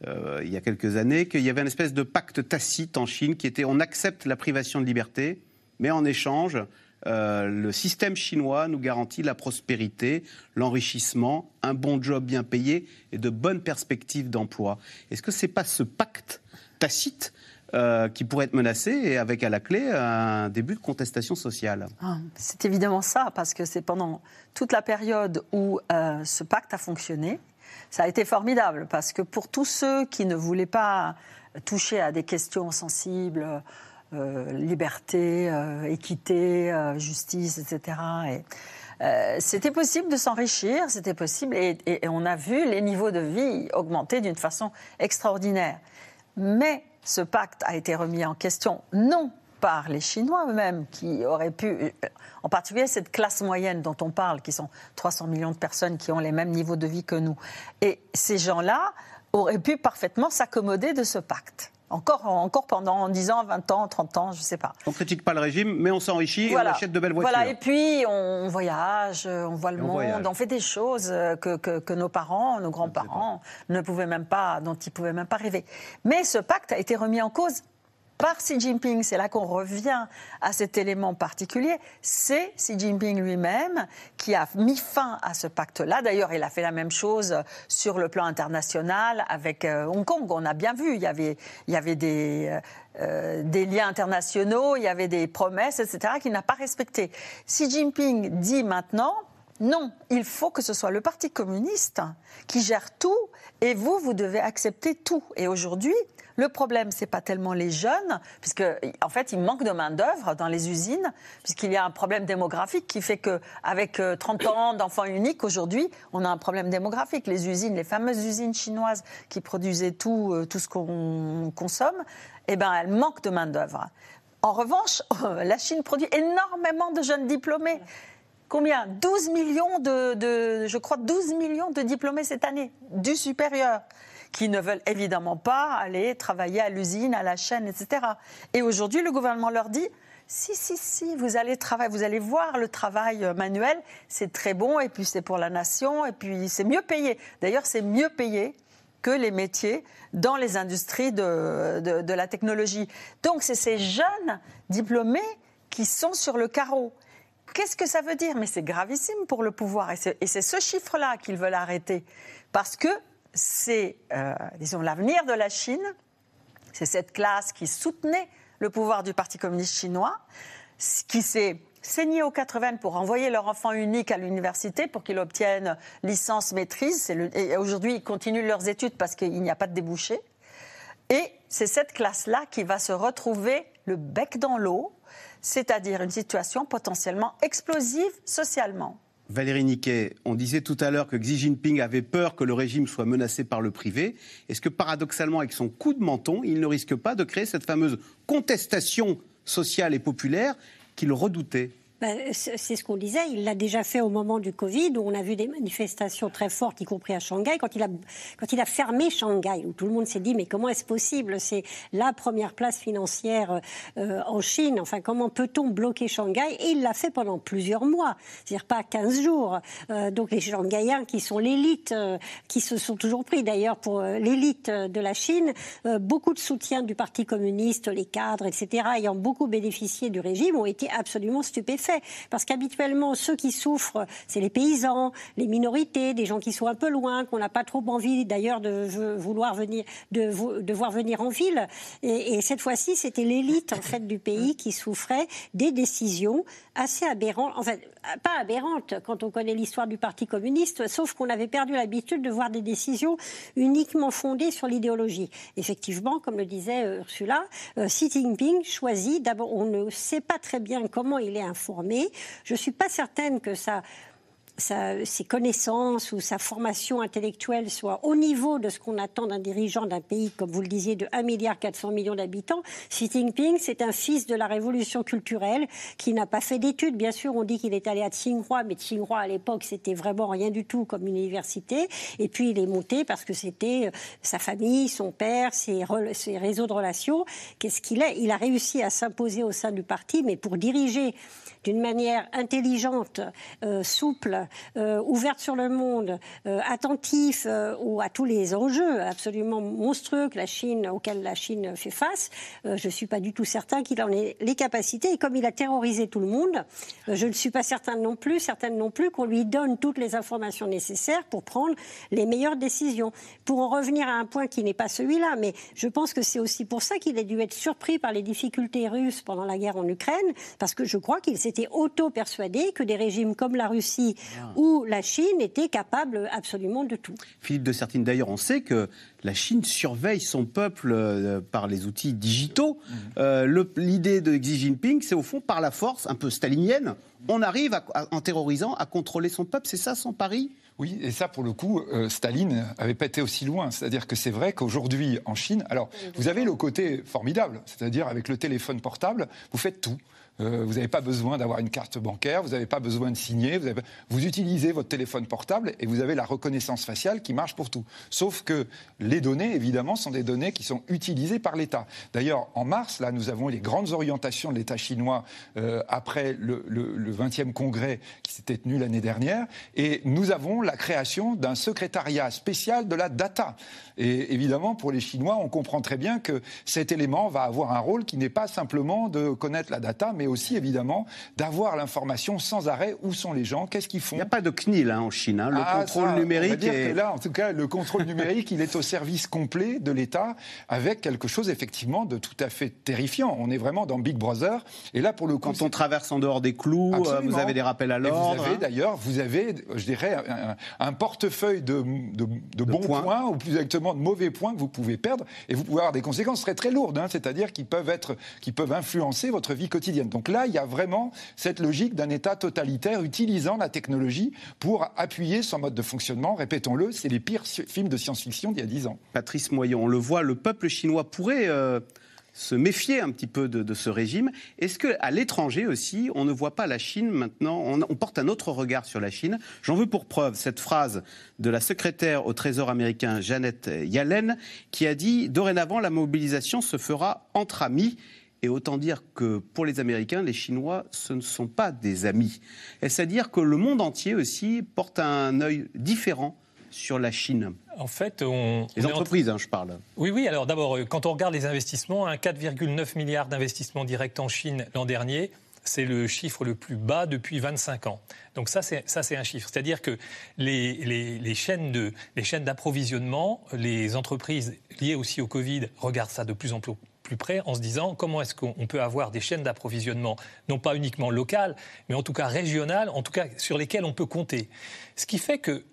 euh, il y a quelques années, qu'il y avait une espèce de pacte tacite en Chine qui était on accepte la privation de liberté, mais en échange, euh, le système chinois nous garantit la prospérité, l'enrichissement, un bon job bien payé et de bonnes perspectives d'emploi. Est-ce que ce n'est pas ce pacte tacite euh, qui pourrait être menacé et avec à la clé un début de contestation sociale? Ah, C'est évidemment ça, parce que c'est pendant toute la période où euh, ce pacte a fonctionné, ça a été formidable, parce que pour tous ceux qui ne voulaient pas toucher à des questions sensibles, euh, liberté, euh, équité, euh, justice, etc. Et, c'était possible de s'enrichir, c'était possible, et, on a vu les niveaux de vie augmenter d'une façon extraordinaire. Mais ce pacte a été remis en question, non par les Chinois eux-mêmes, qui auraient pu, en particulier cette classe moyenne dont on parle, qui sont 300 millions de personnes qui ont les mêmes niveaux de vie que nous. Et ces gens-là auraient pu parfaitement s'accommoder de ce pacte. Encore, encore pendant 10 ans, 20 ans, 30 ans, je ne sais pas. On ne critique pas le régime, mais on s'enrichit et on achète de belles voitures. Voilà, et puis on voyage, on voit le monde, on fait des choses que, que, nos parents, nos grands-parents ne pouvaient même pas, dont ils ne pouvaient même pas rêver. Mais ce pacte a été remis en cause par Xi Jinping, c'est là qu'on revient à cet élément particulier, c'est Xi Jinping lui-même qui a mis fin à ce pacte-là. D'ailleurs, il a fait la même chose sur le plan international avec euh, Hong Kong. On a bien vu, il y avait, des, euh, des liens internationaux, il y avait des promesses, etc., qu'il n'a pas respectées. Xi Jinping dit maintenant, Non, il faut que ce soit le Parti communiste qui gère tout et vous, vous devez accepter tout. Et aujourd'hui, le problème, c'est pas tellement les jeunes, puisque en fait, il manque de main d'œuvre dans les usines, puisqu'il y a un problème démographique qui fait que avec 30 euh, ans d'enfants uniques aujourd'hui, on a un problème démographique. Les usines, les fameuses usines chinoises qui produisaient tout, euh, tout ce qu'on consomme, eh ben, elles manquent de main d'œuvre. En revanche, la Chine produit énormément de jeunes diplômés. Combien? 12 millions de, de, je crois, 12 millions de diplômés cette année, du supérieur qui ne veulent évidemment pas aller travailler à l'usine, à la chaîne, etc. Et aujourd'hui, le gouvernement leur dit si, si, si, vous allez travailler, vous allez voir le travail euh, manuel, c'est très bon, et puis c'est pour la nation, et puis c'est mieux payé. D'ailleurs, c'est mieux payé que les métiers dans les industries de, de, la technologie. Donc, c'est ces jeunes diplômés qui sont sur le carreau. Qu'est-ce que ça veut dire? Mais c'est gravissime pour le pouvoir, et c'est ce chiffre-là qu'ils veulent arrêter. Parce que c'est, euh, disons, l'avenir de la Chine. C'est cette classe qui soutenait le pouvoir du Parti communiste chinois, qui s'est saigné aux 80 pour envoyer leur enfant unique à l'université pour qu'il obtienne licence maîtrise. et aujourd'hui, ils continuent leurs études parce qu'il n'y a pas de débouché. Et c'est cette classe-là qui va se retrouver le bec dans l'eau, c'est-à-dire une situation potentiellement explosive socialement. Valérie Niquet, on disait tout à l'heure que Xi Jinping avait peur que le régime soit menacé par le privé. Est-ce que paradoxalement, avec son coup de menton, il ne risque pas de créer cette fameuse contestation sociale et populaire qu'il redoutait? Bah, c'est ce qu'on disait. Il l'a déjà fait au moment du Covid, où on a vu des manifestations très fortes, y compris à Shanghai, quand il a, fermé Shanghai, où tout le monde s'est dit mais comment est-ce possible? C'est la première place financière euh, en Chine. Enfin, comment peut-on bloquer Shanghai? Et il l'a fait pendant plusieurs mois, c'est-à-dire pas 15 jours. Euh, donc les Shanghaïens, qui sont l'élite, euh, qui se sont toujours pris d'ailleurs pour l'élite de la Chine, beaucoup de soutien du Parti communiste, les cadres, etc., ayant beaucoup bénéficié du régime, ont été absolument parce qu'habituellement, ceux qui souffrent, c'est les paysans, les minorités, des gens qui sont un peu loin, qu'on n'a pas trop envie d'ailleurs de vouloir venir, de, de voir venir en ville. Et, cette fois-ci, c'était l'élite en fait du pays qui souffrait des décisions assez aberrantes, en fait, pas aberrantes quand on connaît l'histoire du Parti communiste, sauf qu'on avait perdu l'habitude de voir des décisions uniquement fondées sur l'idéologie. Effectivement, comme le disait euh, Ursula, euh, Xi Jinping choisit, d'abord, on ne sait pas très bien comment il est informé, je ne suis pas certaine que ça ses connaissances ou sa formation intellectuelle soit au niveau de ce qu'on attend d'un dirigeant d'un pays, comme vous le disiez, de 1 milliard 400 millions d'habitants. Xi Jinping, c'est un fils de la révolution culturelle qui n'a pas fait d'études. Bien sûr, on dit qu'il est allé à Tsinghua, mais Tsinghua à l'époque, c'était vraiment rien du tout comme une université. Et puis il est monté parce que c'était euh, sa famille, son père, ses, ses réseaux de relations. Qu'est-ce qu'il est? Il a réussi à s'imposer au sein du parti, mais pour diriger d'une manière intelligente, euh, souple, euh, ouverte sur le monde, euh, attentif ou à tous les enjeux absolument monstrueux que la Chine, auxquels la Chine fait face, je ne suis pas du tout certain qu'il en ait les capacités. Et comme il a terrorisé tout le monde, je ne suis pas certain non plus, certaine non plus qu'on lui donne toutes les informations nécessaires pour prendre les meilleures décisions. Pour en revenir à un point qui n'est pas celui-là, mais je pense que c'est aussi pour ça qu'il a dû être surpris par les difficultés russes pendant la guerre en Ukraine, parce que je crois qu'il s'est était auto-persuadé que des régimes comme la Russie ah. ou la Chine étaient capables absolument de tout. Philippe de Sertine, d'ailleurs, on sait que la Chine surveille son peuple euh, par les outils digitaux. Mmh. Euh, l'idée de Xi Jinping, c'est au fond par la force, un peu stalinienne, on arrive en terrorisant à contrôler son peuple. C'est ça son pari? Oui, et ça, pour le coup, euh, Staline n'avait pas été aussi loin. C'est-à-dire que c'est vrai qu'aujourd'hui, en Chine, alors, vous avez le côté formidable, c'est-à-dire avec le téléphone portable, vous faites tout. Euh, vous n'avez pas besoin d'avoir une carte bancaire, vous n'avez pas besoin de signer, vous, utilisez votre téléphone portable et vous avez la reconnaissance faciale qui marche pour tout. Sauf que les données, évidemment, sont des données qui sont utilisées par l'État. D'ailleurs, en mars, là, nous avons les grandes orientations de l'État chinois euh, après le 20e congrès qui s'était tenu l'année dernière et nous avons la création d'un secrétariat spécial de la data. Et évidemment, pour les Chinois, on comprend très bien que cet élément va avoir un rôle qui n'est pas simplement de connaître la data, mais aussi évidemment d'avoir l'information sans arrêt où sont les gens, qu'est-ce qu'ils font. Il n'y a pas de CNIL hein, en Chine. Hein. Le ah, contrôle numérique. On va dire que là, en tout cas, le contrôle numérique, il est au service complet de l'État, avec quelque chose effectivement de tout à fait terrifiant. On est vraiment dans Big Brother. Et là, pour le coup, quand on traverse en dehors des clous, euh, vous avez des rappels à l'ordre. Vous avez hein. d'ailleurs, vous avez, je dirais, un, portefeuille de, de, bons points. ou plus exactement de mauvais points que vous pouvez perdre, et vous pouvez avoir des conséquences très très lourdes, hein. c'est-à-dire qui peuvent être, qui peuvent influencer votre vie quotidienne. Donc là, il y a vraiment cette logique d'un État totalitaire utilisant la technologie pour appuyer son mode de fonctionnement. Répétons-le, c'est les pires films de science-fiction d'il y a dix ans. Patrice Moyon, on le voit, le peuple chinois pourrait euh, se méfier un petit peu de, ce régime. Est-ce qu'à l'étranger aussi, on ne voit pas la Chine maintenant, on, porte un autre regard sur la Chine? J'en veux pour preuve cette phrase de la secrétaire au Trésor américain Janet Yellen qui a dit Dorénavant, la mobilisation se fera entre amis. Et autant dire que pour les Américains, les Chinois, ce ne sont pas des amis. Est-ce à dire que le monde entier aussi porte un œil différent sur la Chine? En fait, on. Les entreprises, hein, je parle. Oui, oui. Alors d'abord, euh, quand on regarde les investissements, 4,9 milliards d'investissements directs en Chine l'an dernier, c'est le chiffre le plus bas depuis 25 ans. Donc ça, c'est, ça, c'est un chiffre. C'est-à-dire que les, les, chaînes, de, les chaînes d'approvisionnement, les entreprises liées aussi au Covid regardent ça de plus en plus plus en se disant comment est-ce qu'on peut avoir des chaînes d'approvisionnement, non pas uniquement locales, mais en tout cas régionales, en tout cas sur lesquelles on peut compter. Ce qui fait que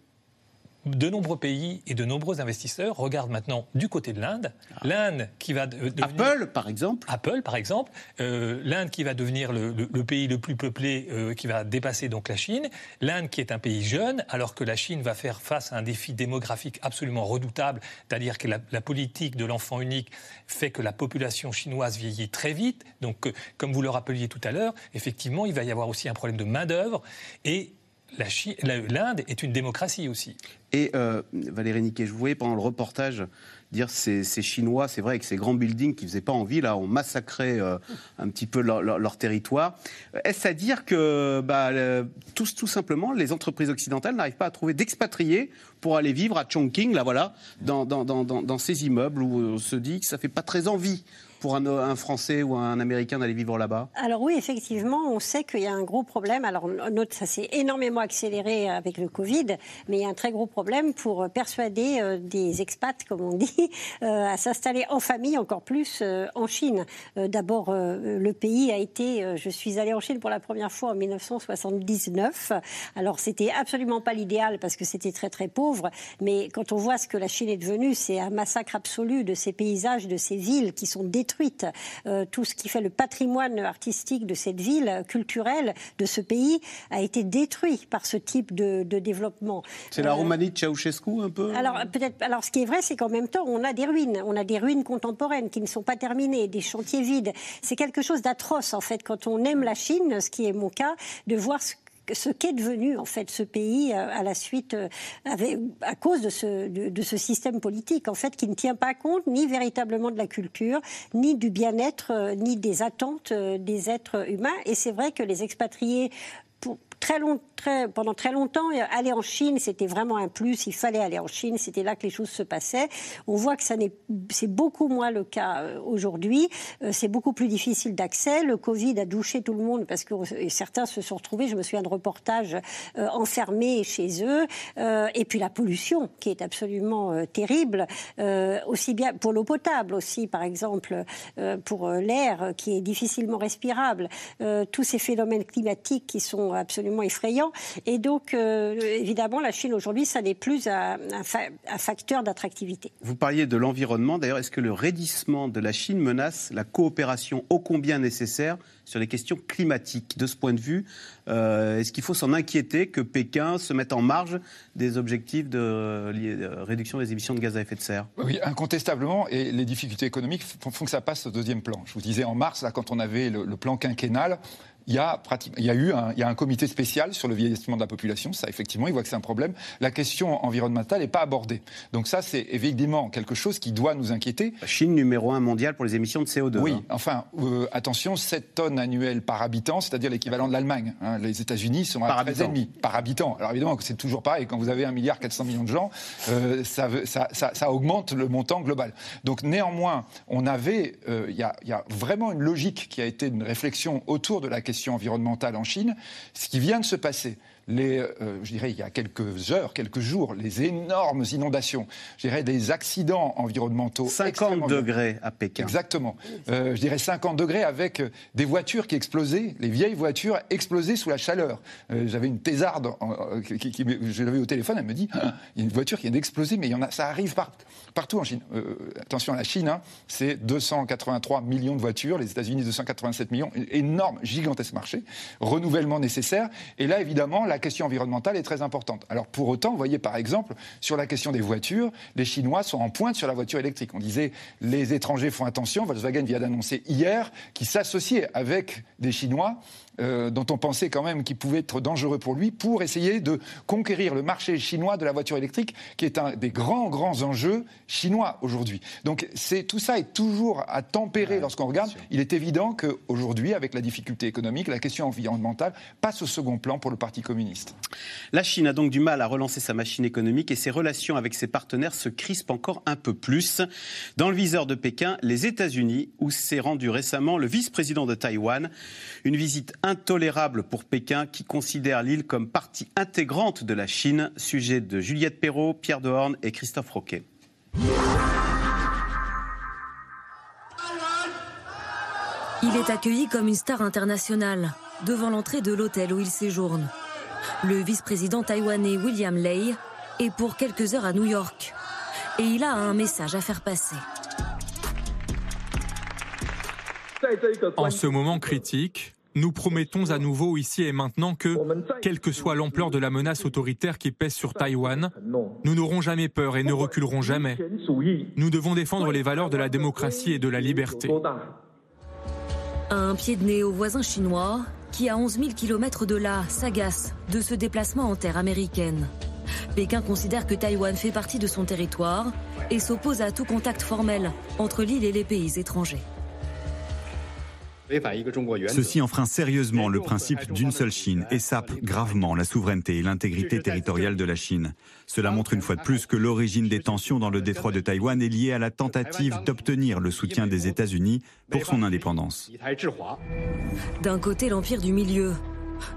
de nombreux pays et de nombreux investisseurs regardent maintenant du côté de l'Inde. Ah. L'Inde qui va devenir... Apple, par exemple Apple, par exemple. Euh, L'Inde qui va devenir le, pays le plus peuplé, euh, qui va dépasser donc la Chine. L'Inde qui est un pays jeune, alors que la Chine va faire face à un défi démographique absolument redoutable, c'est-à-dire que la, politique de l'enfant unique fait que la population chinoise vieillit très vite. Donc, euh, comme vous le rappeliez tout à l'heure, effectivement, il va y avoir aussi un problème de main-d'œuvre. Et l'Inde est une démocratie aussi. Et euh, Valérie Niquet, je vous voyais pendant le reportage dire ces, ces Chinois, c'est vrai, avec ces grands buildings qui faisaient pas envie, là, ont massacré euh, un petit peu leur, territoire. Est-ce à dire que bah, tout, simplement, les entreprises occidentales n'arrivent pas à trouver d'expatriés pour aller vivre à Chongqing, là, voilà, dans, dans, ces immeubles où on se dit que ça fait pas très envie pour un, Français ou un Américain d'aller vivre là-bas Alors oui, effectivement, on sait qu'il y a un gros problème. Alors ça s'est énormément accéléré avec le Covid, mais il y a un très gros problème pour persuader euh, des expats, comme on dit, euh, à s'installer en famille encore plus euh, en Chine. D'abord, le pays a été, je suis allée en Chine pour la première fois en 1979. Alors c'était absolument pas l'idéal parce que c'était très très pauvre, mais quand on voit ce que la Chine est devenue, c'est un massacre absolu de ces paysages, de ces villes qui sont détruites euh, tout ce qui fait le patrimoine artistique de cette ville, culturelle de ce pays, a été détruit par ce type de, développement. C'est la euh, Roumanie de Ceausescu un peu Alors peut-être. Alors ce qui est vrai, c'est qu'en même temps, on a des ruines, on a des ruines contemporaines qui ne sont pas terminées, des chantiers vides. C'est quelque chose d'atroce en fait quand on aime la Chine, ce qui est mon cas, de voir ce ce qu'est devenu en fait ce pays euh, à la suite, euh, à cause de ce, de, ce, système politique en fait qui ne tient pas compte ni véritablement de la culture, ni du bien-être, euh, ni des attentes des êtres humains. Et c'est vrai que les expatriés pour pendant très longtemps, aller en Chine, c'était vraiment un plus. Il fallait aller en Chine, c'était là que les choses se passaient. On voit que c'est beaucoup moins le cas euh, aujourd'hui. Euh, c'est beaucoup plus difficile d'accès. Le Covid a douché tout le monde parce que certains se sont retrouvés. Je me souviens de reportages euh, enfermés chez eux. et puis la pollution, qui est absolument terrible, aussi bien pour l'eau potable aussi, par exemple, pour l'air qui est difficilement respirable. tous ces phénomènes climatiques qui sont absolument effrayant. Et donc, euh, évidemment, la Chine aujourd'hui, ça n'est plus un, un facteur d'attractivité. Vous parliez de l'environnement. D'ailleurs, est-ce que le raidissement de la Chine menace la coopération ô combien nécessaire sur les questions climatiques? De ce point de vue, euh, est-ce qu'il faut s'en inquiéter que Pékin se mette en marge des objectifs de, réduction des émissions de gaz à effet de serre? Oui, incontestablement. Et les difficultés économiques font que ça passe au deuxième plan. Je vous disais en mars, là, quand on avait le, plan quinquennal, il y a, il y a eu un, il y a un comité spécial sur le vieillissement de la population. Ça, effectivement, il voit que c'est un problème. La question environnementale n'est pas abordée. Donc ça, c'est évidemment quelque chose qui doit nous inquiéter. La Chine numéro un mondial pour les émissions de CO2. Oui, hein. enfin, euh, attention, 7 tonnes annuelles par habitant, c'est-à-dire l'équivalent de l'Allemagne. hein. Les États-Unis sont à habitant. 13,5 par habitant. Alors évidemment, c'est toujours pareil. Quand vous avez 1 milliard 400 millions de gens, euh, ça, veut- ça, ça- ça augmente le montant global. Donc néanmoins, on avait, euh, il y, a, y a vraiment une logique qui a été une réflexion autour de la question environnementale en Chine. Ce qui vient de se passer, les, euh, je dirais il y a quelques heures, quelques jours, les énormes inondations, je dirais des accidents environnementaux 50 extrêmement- degrés à Pékin. Exactement. Euh, je dirais 50 degrés avec euh, des voitures qui explosaient, les vieilles voitures explosaient sous la chaleur. Euh, J'avais une thésarde, qui, qui- qui je l'avais au téléphone, elle me dit Ah, il y a une voiture qui vient d'exploser, mais il y en a, ça arrive par- partout en Chine. Euh, attention à la Chine, hein, c'est 283 millions de voitures, les États-Unis 287 millions, énorme, gigantesque marché, renouvellement nécessaire. Et là, évidemment, la question environnementale est très importante. Alors pour autant, vous voyez par exemple, sur la question des voitures, les Chinois sont en pointe sur la voiture électrique. On disait, les étrangers font attention. Volkswagen vient d'annoncer hier qu'il s'associait avec des Chinois euh, dont on pensait quand même qu'ils pouvaient être dangereux pour lui, pour essayer de conquérir le marché chinois de la voiture électrique, qui est un des grands, grands enjeux chinois aujourd'hui. Donc c'est tout ça est toujours à tempérer lorsqu'on regarde. Il est évident qu'aujourd'hui, avec la difficulté économique, la question environnementale passe au second plan pour le Parti communiste. La Chine a donc du mal à relancer sa machine économique et ses relations avec ses partenaires se crispent encore un peu plus. Dans le viseur de Pékin, les États-Unis, où s'est rendu récemment le vice-président de Taïwan. Une visite intolérable pour Pékin qui considère l'île comme partie intégrante de la Chine. Sujet de Juliette Perrault, Pierre Dehorne et Christophe Roquet. Il est accueilli comme une star internationale devant l'entrée de l'hôtel où il séjourne. Le vice-président taïwanais William Lei est pour quelques heures à New York et il a un message à faire passer. En ce moment critique, nous promettons à nouveau ici et maintenant que, quelle que soit l'ampleur de la menace autoritaire qui pèse sur Taïwan, nous n'aurons jamais peur et ne reculerons jamais. Nous devons défendre les valeurs de la démocratie et de la liberté. Un pied de nez au voisin chinois qui, à 11 000 km de là, s'agace de ce déplacement en terre américaine. Pékin considère que Taïwan fait partie de son territoire et s'oppose à tout contact formel entre l'île et les pays étrangers. Ceci enfreint sérieusement le principe d'une seule Chine et sape gravement la souveraineté et l'intégrité territoriale de la Chine. Cela montre une fois de plus que l'origine des tensions dans le détroit de Taïwan est liée à la tentative d'obtenir le soutien des États-Unis pour son indépendance. D'un côté, l'Empire du Milieu.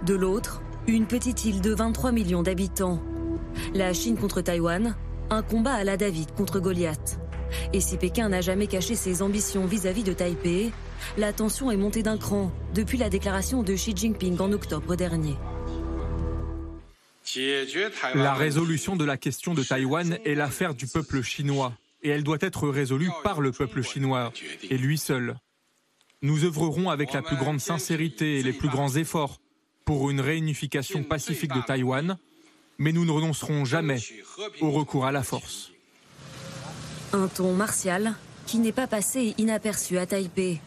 De l'autre, une petite île de 23 millions d'habitants. La Chine contre Taïwan, un combat à la David contre Goliath. Et si Pékin n'a jamais caché ses ambitions vis-à-vis de Taipei, la tension est montée d'un cran depuis la déclaration de Xi Jinping en octobre dernier. La résolution de la question de Taïwan est l'affaire du peuple chinois et elle doit être résolue par le peuple chinois et lui seul. Nous œuvrerons avec la plus grande sincérité et les plus grands efforts pour une réunification pacifique de Taïwan, mais nous ne renoncerons jamais au recours à la force. Un ton martial qui n'est pas passé inaperçu à Taipei.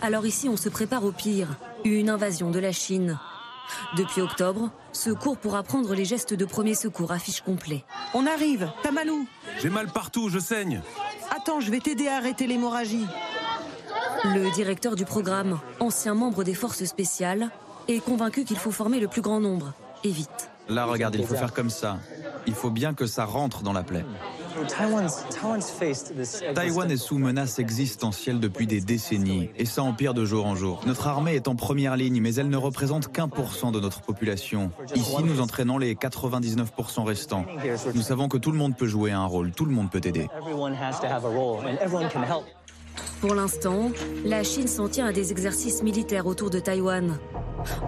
Alors ici, on se prépare au pire, une invasion de la Chine. Depuis octobre, ce cours pour apprendre les gestes de premier secours affiche complet. On arrive, t'as mal où J'ai mal partout, je saigne. Attends, je vais t'aider à arrêter l'hémorragie. Le directeur du programme, ancien membre des forces spéciales, est convaincu qu'il faut former le plus grand nombre, et vite. Là, regarde, il faut faire comme ça. Il faut bien que ça rentre dans la plaie. Taïwan est sous menace existentielle depuis des décennies, et ça empire de jour en jour. Notre armée est en première ligne, mais elle ne représente qu'un pour cent de notre population. Ici, nous entraînons les 99% restants. Nous savons que tout le monde peut jouer un rôle, tout le monde peut aider. Pour l'instant, la Chine s'en tient à des exercices militaires autour de Taïwan.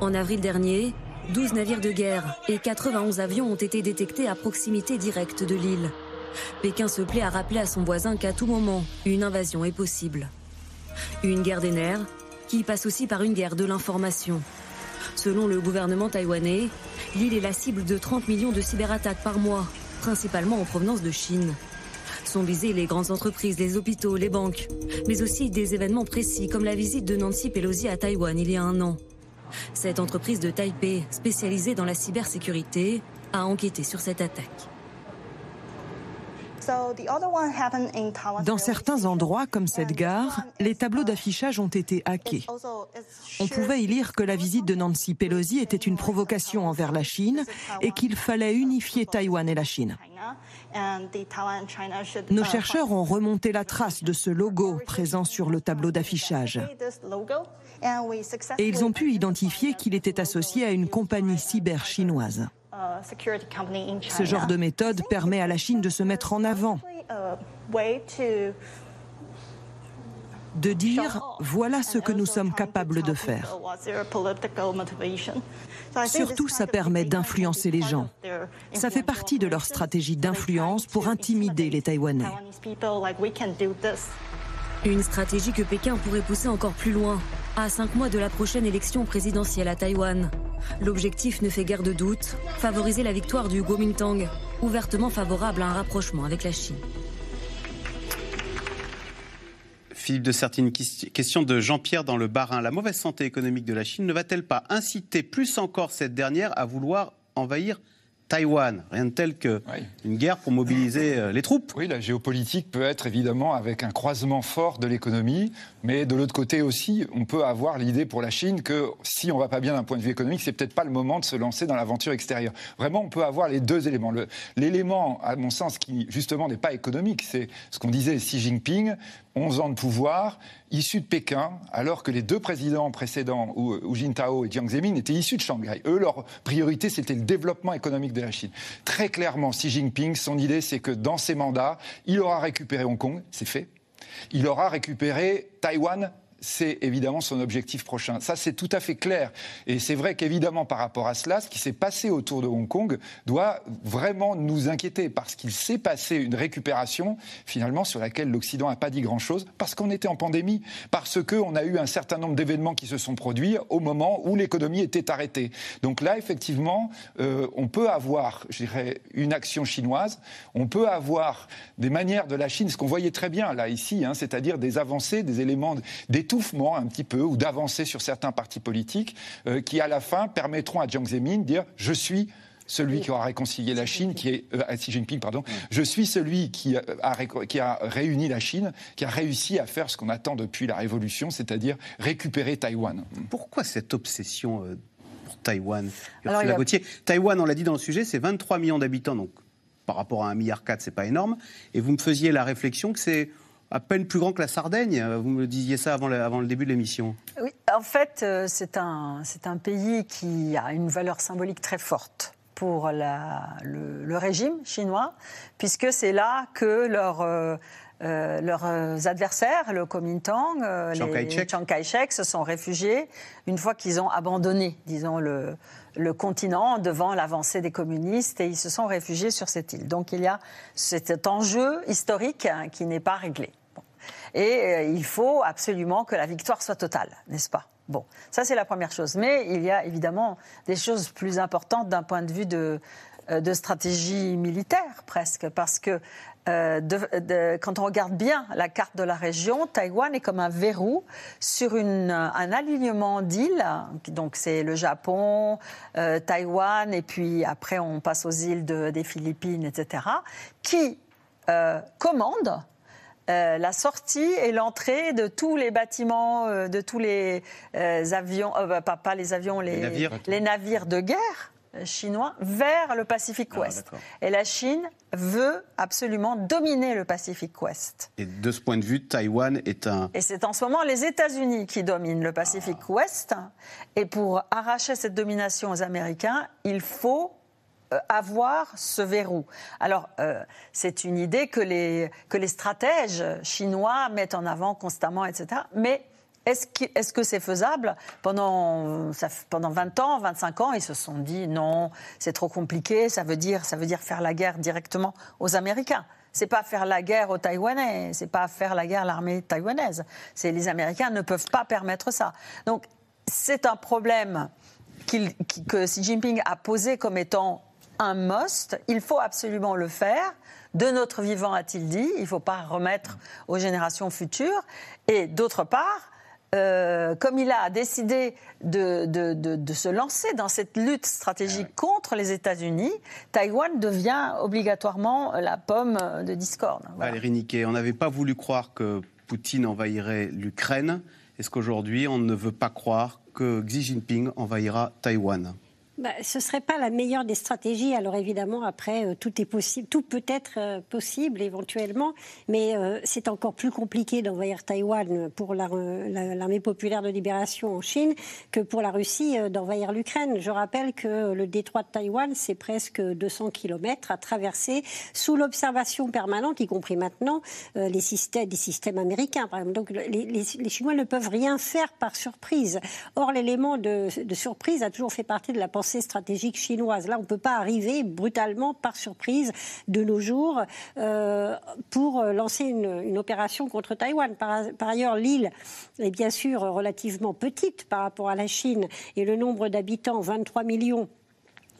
En avril dernier, 12 navires de guerre et 91 avions ont été détectés à proximité directe de l'île. Pékin se plaît à rappeler à son voisin qu'à tout moment, une invasion est possible. Une guerre des nerfs qui passe aussi par une guerre de l'information. Selon le gouvernement taïwanais, l'île est la cible de 30 millions de cyberattaques par mois, principalement en provenance de Chine. Sont visées les grandes entreprises, les hôpitaux, les banques, mais aussi des événements précis comme la visite de Nancy Pelosi à Taïwan il y a un an. Cette entreprise de Taipei, spécialisée dans la cybersécurité, a enquêté sur cette attaque. Dans certains endroits, comme cette gare, les tableaux d'affichage ont été hackés. On pouvait y lire que la visite de Nancy Pelosi était une provocation envers la Chine et qu'il fallait unifier Taïwan et la Chine. Nos chercheurs ont remonté la trace de ce logo présent sur le tableau d'affichage. Et ils ont pu identifier qu'il était associé à une compagnie cyber chinoise. Ce genre de méthode permet à la Chine de se mettre en avant, de dire voilà ce que nous sommes capables de faire. Surtout, ça permet d'influencer les gens. Ça fait partie de leur stratégie d'influence pour intimider les Taïwanais. Une stratégie que Pékin pourrait pousser encore plus loin, à cinq mois de la prochaine élection présidentielle à Taïwan. L'objectif ne fait guère de doute, favoriser la victoire du Kuomintang, ouvertement favorable à un rapprochement avec la Chine. Philippe de Sertine, question de Jean-Pierre dans le Barin. La mauvaise santé économique de la Chine ne va-t-elle pas inciter plus encore cette dernière à vouloir envahir Taïwan. Rien de tel qu'une guerre pour mobiliser euh, les troupes. Oui, la géopolitique peut être évidemment avec un croisement fort de l'économie, mais de l'autre côté aussi, on peut avoir l'idée pour la Chine que si on va pas bien d'un point de vue économique, c'est peut-être pas le moment de se lancer dans l'aventure extérieure. Vraiment, on peut avoir les deux éléments. L'élément, à mon sens, qui justement n'est pas économique, c'est ce qu'on disait Xi Jinping, 11 ans de pouvoir, issus de Pékin, alors que les deux présidents précédents, Hu Jintao et Jiang Zemin, étaient issus de Shanghai. Eux, leur priorité, c'était le développement économique de la Chine. Très clairement, Xi Jinping, son idée, c'est que dans ses mandats, il aura récupéré Hong Kong, c'est fait. Il aura récupéré Taïwan, c'est évidemment son objectif prochain. Ça, c'est tout à fait clair. Et c'est vrai qu'évidemment, par rapport à cela, ce qui s'est passé autour de Hong Kong doit vraiment nous inquiéter, parce qu'il s'est passé une récupération, finalement, sur laquelle l'Occident n'a pas dit grand-chose, parce qu'on était en pandémie, parce qu'on a eu un certain nombre d'événements qui se sont produits au moment où l'économie était arrêtée. Donc là, effectivement, euh, on peut avoir, je dirais, une action chinoise, on peut avoir des manières de la Chine, ce qu'on voyait très bien là, ici, hein, c'est-à-dire des avancées, des éléments d'études un petit peu ou d'avancer sur certains partis politiques euh, qui, à la fin, permettront à Jiang Zemin de dire je suis celui qui aura réconcilié la Chine, qui est euh, Xi Jinping, pardon. Je suis celui qui a, qui a réuni la Chine, qui a réussi à faire ce qu'on attend depuis la Révolution, c'est-à-dire récupérer Taïwan. Pourquoi cette obsession euh, pour Taïwan Alors, Taïwan, on l'a dit dans le sujet, c'est 23 millions d'habitants, donc par rapport à 1,4 milliard, c'est pas énorme. Et vous me faisiez la réflexion que c'est à peine plus grand que la Sardaigne. Vous me disiez ça avant le, avant le début de l'émission. Oui, en fait, euh, c'est un, un pays qui a une valeur symbolique très forte pour la, le, régime chinois, puisque c'est là que leur, euh, euh, leurs adversaires, le Kuomintang, les Chiang Kai-shek, se sont réfugiés une fois qu'ils ont abandonné, disons, le, le continent devant l'avancée des communistes et ils se sont réfugiés sur cette île. Donc il y a cet enjeu historique hein, qui n'est pas réglé. Et euh, il faut absolument que la victoire soit totale, n'est-ce pas? Bon, ça c'est la première chose. Mais il y a évidemment des choses plus importantes d'un point de vue de, euh, stratégie militaire presque, parce que euh, quand on regarde bien la carte de la région, Taïwan est comme un verrou sur un alignement d'îles. Donc c'est le Japon, Taïwan, et puis après on passe aux îles des Philippines, etc., qui commandent la sortie et l'entrée de tous les bâtiments, de tous les avions, pas, pas, les avions, les, les navires de guerre chinois vers le Pacifique ah, Ouest. et la Chine veut absolument dominer le Pacifique Ouest. Et de ce point de vue, Taïwan est un... Et c'est en ce moment les États-Unis qui dominent le Pacifique ah. Ouest. Et pour arracher cette domination aux Américains, il faut euh, avoir ce verrou. Alors, euh, c'est une idée que les, que les stratèges chinois mettent en avant constamment, etc. Mais est-ce que c'est faisable? Pendant, pendant 20 ans, 25 ans, ils se sont dit non, c'est trop compliqué, ça veut, dire, ça veut dire faire la guerre directement aux Américains. C'est pas faire la guerre aux Taïwanais, c'est pas faire la guerre à l'armée taïwanaise. C'est les Américains ne peuvent pas permettre ça. Donc c'est un problème que Xi Jinping a posé comme étant un must. Il faut absolument le faire. De notre vivant, a-t-il dit. Il ne faut pas remettre aux générations futures. Et d'autre part, euh, comme il a décidé de, de, se lancer dans cette lutte stratégique ah contre les États-Unis, Taïwan devient obligatoirement la pomme de discorde. Valérie Niquet, on n'avait pas voulu croire que Poutine envahirait l'Ukraine. Est-ce qu'aujourd'hui, on ne veut pas croire que Xi Jinping envahira Taïwan? Bah, ce ne serait pas la meilleure des stratégies. Alors évidemment, après, euh, tout est possible, tout peut être euh, possible éventuellement, mais euh, c'est encore plus compliqué d'envahir Taïwan pour l'armée populaire de libération en Chine que pour la Russie d'envahir l'Ukraine. Je rappelle que le détroit de Taïwan, c'est presque 200 km à traverser sous l'observation permanente, y compris maintenant, les systèmes, des systèmes américains. Donc les, Chinois ne peuvent rien faire par surprise. Or, l'élément de surprise a toujours fait partie de la pensée stratégique chinoise. Là, on ne peut pas arriver brutalement, par surprise, de nos jours, euh, pour lancer une, opération contre Taïwan. Par, par ailleurs, l'île est bien sûr relativement petite par rapport à la Chine et le nombre d'habitants, 23 millions,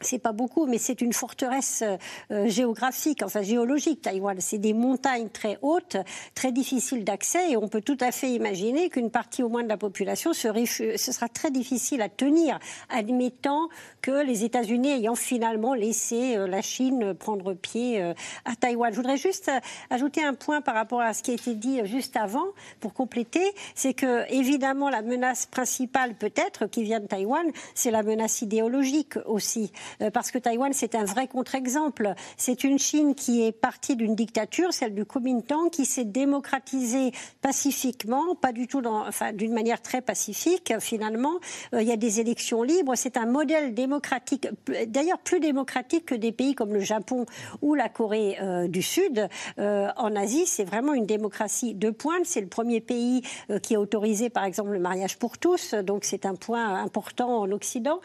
c'est pas beaucoup, mais c'est une forteresse euh, géographique, enfin géologique, Taïwan. C'est des montagnes très hautes, très difficiles d'accès, et on peut tout à fait imaginer qu'une partie au moins de la population serait, ce sera très difficile à tenir, admettant que les États-Unis ayant finalement laissé euh, la Chine prendre pied euh, à Taïwan. Je voudrais juste ajouter un point par rapport à ce qui a été dit juste avant, pour compléter, c'est que évidemment la menace principale peut-être qui vient de Taïwan, c'est la menace idéologique aussi. Euh, parce que Taïwan, c'est un vrai contre-exemple. C'est une Chine qui est partie d'une dictature, celle du Kuomintang, qui s'est démocratisée pacifiquement, pas du tout enfin, d'une manière très pacifique, finalement. Euh, il y a des élections libres. C'est un modèle démocratique, d'ailleurs plus démocratique que des pays comme le Japon ou la Corée euh, du Sud. en Asie, c'est vraiment une démocratie de pointe. C'est le premier pays qui a autorisé, par exemple, le mariage pour tous. Donc, c'est un point important en Occident.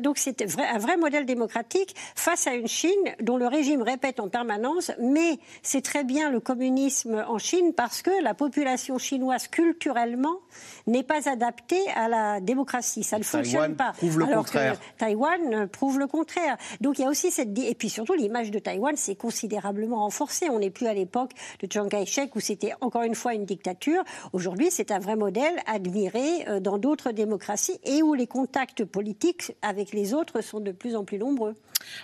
donc, c'est un vrai modèle démocratique face à une Chine dont le régime répète en permanence, mais c'est très bien le communisme en Chine parce que la population chinoise culturellement n'est pas adaptée à la démocratie. Ça ne fonctionne pas. Prouve le Alors contraire. que Taïwan prouve le contraire. Donc il y a aussi cette et puis surtout l'image de Taïwan s'est considérablement renforcée. On n'est plus à l'époque de Chiang Kai-shek où c'était encore une fois une dictature. Aujourd'hui, c'est un vrai modèle admiré euh, dans d'autres démocraties et où les contacts politiques avec les autres sont de plus en plus nombreux.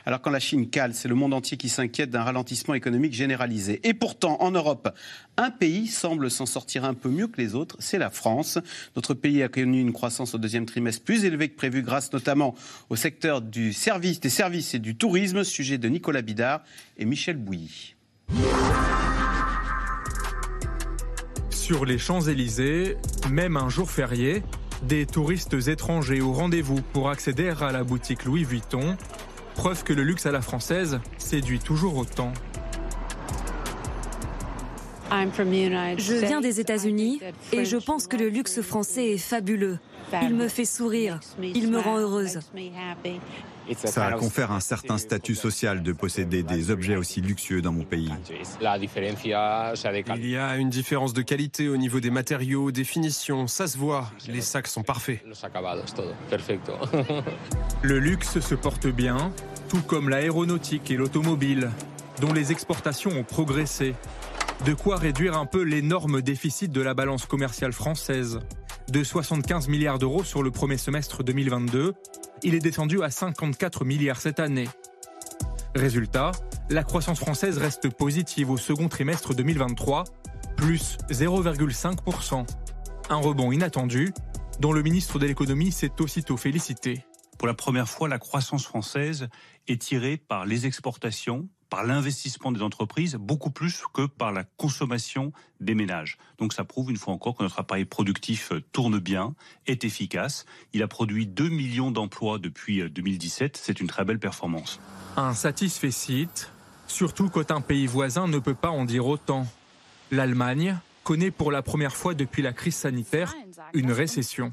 Alors quand la Chine cale, c'est le monde entier qui s'inquiète d'un ralentissement économique généralisé. Et pourtant, en Europe, un pays semble s'en sortir un peu mieux que les autres, c'est la France. Notre pays a connu une croissance au deuxième trimestre plus élevée que prévu grâce notamment au secteur du service, des services et du tourisme, sujet de Nicolas Bidard et Michel Bouilly. Sur les Champs-Élysées, même un jour férié, des touristes étrangers au rendez-vous pour accéder à la boutique Louis Vuitton. Preuve que le luxe à la française séduit toujours autant. Je viens des États-Unis et je pense que le luxe français est fabuleux. Il me fait sourire, il me rend heureuse. Ça confère un certain statut social de posséder des objets aussi luxueux dans mon pays. Il y a une différence de qualité au niveau des matériaux, des finitions, ça se voit, les sacs sont parfaits. Le luxe se porte bien, tout comme l'aéronautique et l'automobile, dont les exportations ont progressé. De quoi réduire un peu l'énorme déficit de la balance commerciale française. De 75 milliards d'euros sur le premier semestre 2022, il est descendu à 54 milliards cette année. Résultat, la croissance française reste positive au second trimestre 2023, plus 0,5%. Un rebond inattendu, dont le ministre de l'économie s'est aussitôt félicité. Pour la première fois, la croissance française est tirée par les exportations, par l'investissement des entreprises beaucoup plus que par la consommation des ménages. Donc ça prouve une fois encore que notre appareil productif euh, tourne bien, est efficace. Il a produit 2 millions d'emplois depuis 2017. Euh, C'est une très belle performance. Un satisfait site, surtout quand un pays voisin ne peut pas en dire autant. L'Allemagne connaît pour la première fois depuis la crise sanitaire une récession.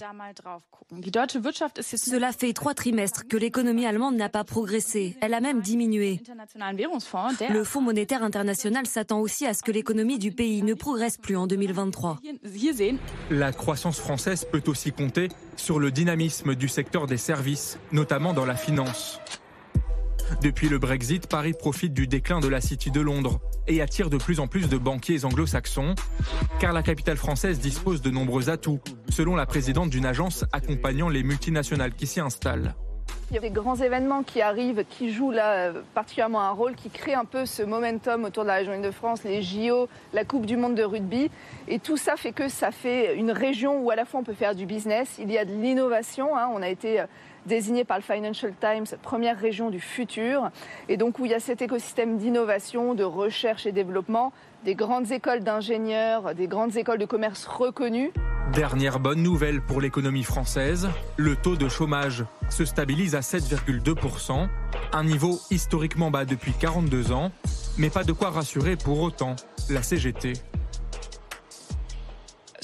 Cela fait trois trimestres que l'économie allemande n'a pas progressé. Elle a même diminué. Le Fonds monétaire international s'attend aussi à ce que l'économie du pays ne progresse plus en 2023. La croissance française peut aussi compter sur le dynamisme du secteur des services, notamment dans la finance. Depuis le Brexit, Paris profite du déclin de la City de Londres et attire de plus en plus de banquiers anglo-saxons, car la capitale française dispose de nombreux atouts, selon la présidente d'une agence accompagnant les multinationales qui s'y installent. Il y a des grands événements qui arrivent, qui jouent là euh, particulièrement un rôle, qui créent un peu ce momentum autour de la région Île-de-France, les JO, la Coupe du Monde de rugby. Et tout ça fait que ça fait une région où à la fois on peut faire du business, il y a de l'innovation. Hein. On a été euh, désigné par le Financial Times première région du futur. Et donc où il y a cet écosystème d'innovation, de recherche et développement, des grandes écoles d'ingénieurs, des grandes écoles de commerce reconnues. Dernière bonne nouvelle pour l'économie française, le taux de chômage se stabilise à 7,2%, un niveau historiquement bas depuis 42 ans, mais pas de quoi rassurer pour autant la CGT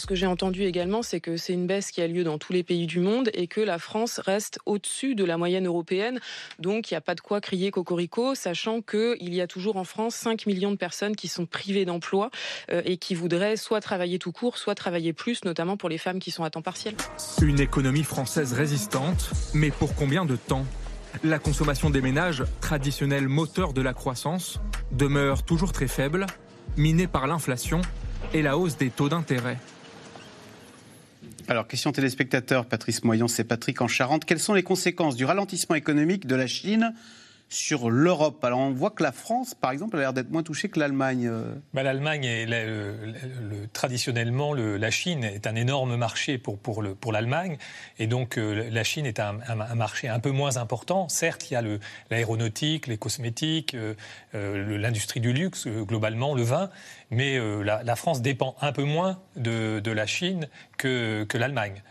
que j'ai entendu également, c'est que c'est une baisse qui a lieu dans tous les pays du monde et que la France reste au-dessus de la moyenne européenne. Donc, il n'y a pas de quoi crier cocorico, sachant qu'il y a toujours en France 5 millions de personnes qui sont privées d'emploi euh, et qui voudraient soit travailler tout court, soit travailler plus, notamment pour les femmes qui sont à temps partiel. Une économie française résistante, mais pour combien de temps? La consommation des ménages, traditionnel moteur de la croissance, demeure toujours très faible, minée par l'inflation et la hausse des taux d'intérêt. Alors, question téléspectateur, Patrice Moyon, c'est Patrick en Charente. Quelles sont les conséquences du ralentissement économique de la Chine sur l'Europe. Alors on voit que la France, par exemple, a l'air d'être moins touchée que l'Allemagne. Euh. Bah, L'Allemagne, est le, traditionnellement, la Chine est un énorme marché pour, pour, l'Allemagne. Et donc euh, la Chine est un, marché un peu moins important. Certes, il y a l'aéronautique, les cosmétiques, euh, l'industrie du luxe, globalement, le vin. Mais la, France dépend un peu moins de, de la Chine que, que l'Allemagne.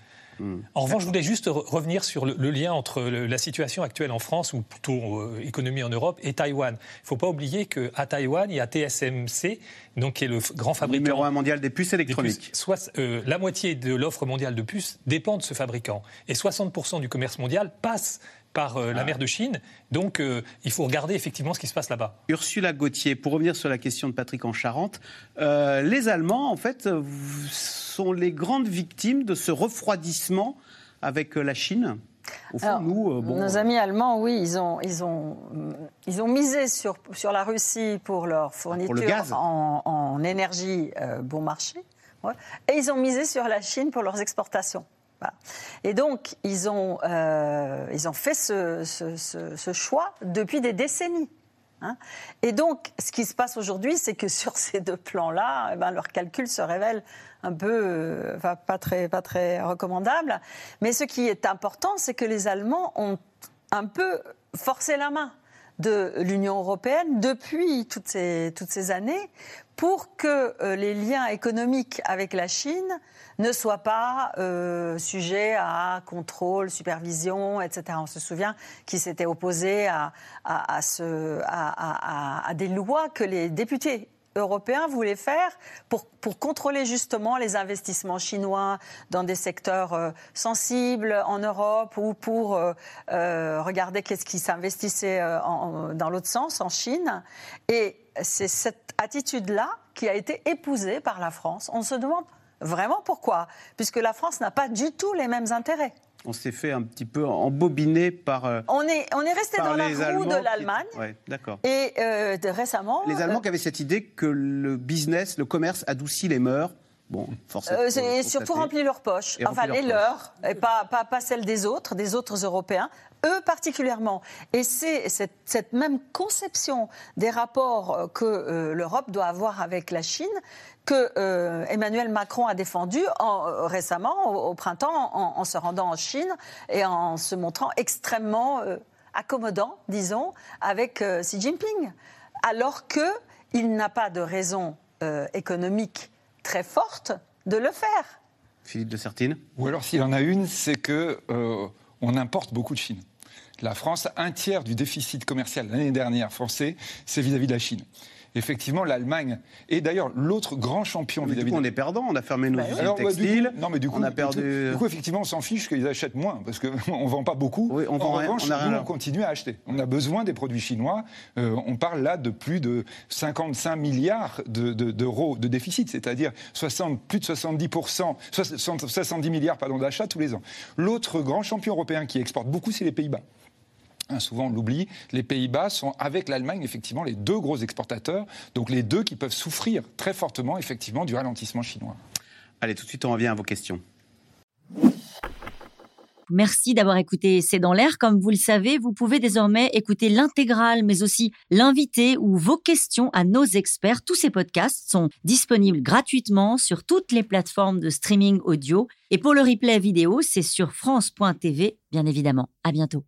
En revanche, je voulais juste revenir sur le, lien entre la situation actuelle en France, ou plutôt euh, économie en Europe, et Taïwan. Il ne faut pas oublier qu'à Taïwan, il y a TSMC, donc, qui est le grand fabricant. Numéro un mondial des puces électroniques. soit, euh, la moitié de l'offre mondiale de puces dépend de ce fabricant. Et 60% du commerce mondial passe par euh, la ah. mer de Chine. Donc, il faut regarder effectivement ce qui se passe là-bas. Ursula Gauthier, pour revenir sur la question de Patrick en Charente, les Allemands, en fait, sont les grandes victimes de ce refroidissement avec euh, la Chine nous, euh, nos amis allemands, oui, ils ont, ils ont, ils ont misé sur, sur la Russie pour leur fourniture en, énergie euh, bon marché, et ils ont misé sur la Chine pour leurs exportations. Et donc, ils ont, ils ont fait ce, ce choix depuis des décennies. Hein. et donc, ce qui se passe aujourd'hui, c'est que sur ces deux plans-là, eh ben, leurs calculs se révèlent un peu, euh, pas très, pas très recommandables. Mais ce qui est important, c'est que les Allemands ont un peu forcé la main de l'Union européenne depuis toutes ces, années pour que euh, les liens économiques avec la Chine ne soient pas euh, sujets à contrôle, supervision, etc. On se souvient qu'ils s'étaient opposés à, à, des lois que les députés européens voulaient faire pour, pour, contrôler justement les investissements chinois dans des secteurs euh, sensibles en Europe ou pour regarder qu'est-ce qui s'investissait dans l'autre sens, en Chine. Et c'est cette attitude-là qui a été épousée par la France. On se demande vraiment pourquoi, puisque la France n'a pas du tout les mêmes intérêts. On s'est fait un petit peu embobiner par. Euh, on est, on est resté dans la roue de l'Allemagne. d'accord. Et euh, récemment. Les Allemands euh, qui avaient cette idée que le business, le commerce adoucit les mœurs. Bon, forcément. c'est surtout remplir leurs poches, enfin les leurs, et pas, pas, pas celles des autres, des autres Européens eux particulièrement. Et c'est cette, même conception des rapports euh, que euh, l'Europe doit avoir avec la Chine que euh, Emmanuel Macron a défendu récemment, au, printemps, en, se rendant en Chine et en se montrant extrêmement accommodant, disons, avec Xi Jinping, alors qu'il n'a pas de raison économique très forte de le faire. Philippe de Sertine Ou alors s'il en a une, c'est que on importe beaucoup de Chine. La France, un tiers du déficit commercial l'année dernière français, c'est vis-à-vis de la Chine effectivement, l'Allemagne est d'ailleurs l'autre grand champion vis-à-vis. on est perdant, on a fermé nos bah usines textiles. non, mais du coup, on a perdu. Du coup, effectivement, on s'en fiche qu'ils achètent moins parce qu'on ne vend pas beaucoup. Oui, on en revanche, on, nous, on continue à acheter. On a besoin des produits chinois. Euh, on parle là de plus de 55 milliards d'euros de, déficit, c'est-à-dire plus de 70 70 milliards d'achats tous les ans. L'autre grand champion européen qui exporte beaucoup, c'est les Pays-Bas. Hein, souvent, on l'oublie. Les Pays-Bas sont, avec l'Allemagne, effectivement, les deux gros exportateurs. Donc, les deux qui peuvent souffrir très fortement, effectivement, du ralentissement chinois. Allez, tout de suite, on revient à vos questions. Merci d'avoir écouté C'est dans l'air. Comme vous le savez, vous pouvez désormais écouter l'intégrale, mais aussi l'invité ou vos questions à nos experts. Tous ces podcasts sont disponibles gratuitement sur toutes les plateformes de streaming audio. Et pour le replay vidéo, c'est sur France.tv, bien évidemment. À bientôt.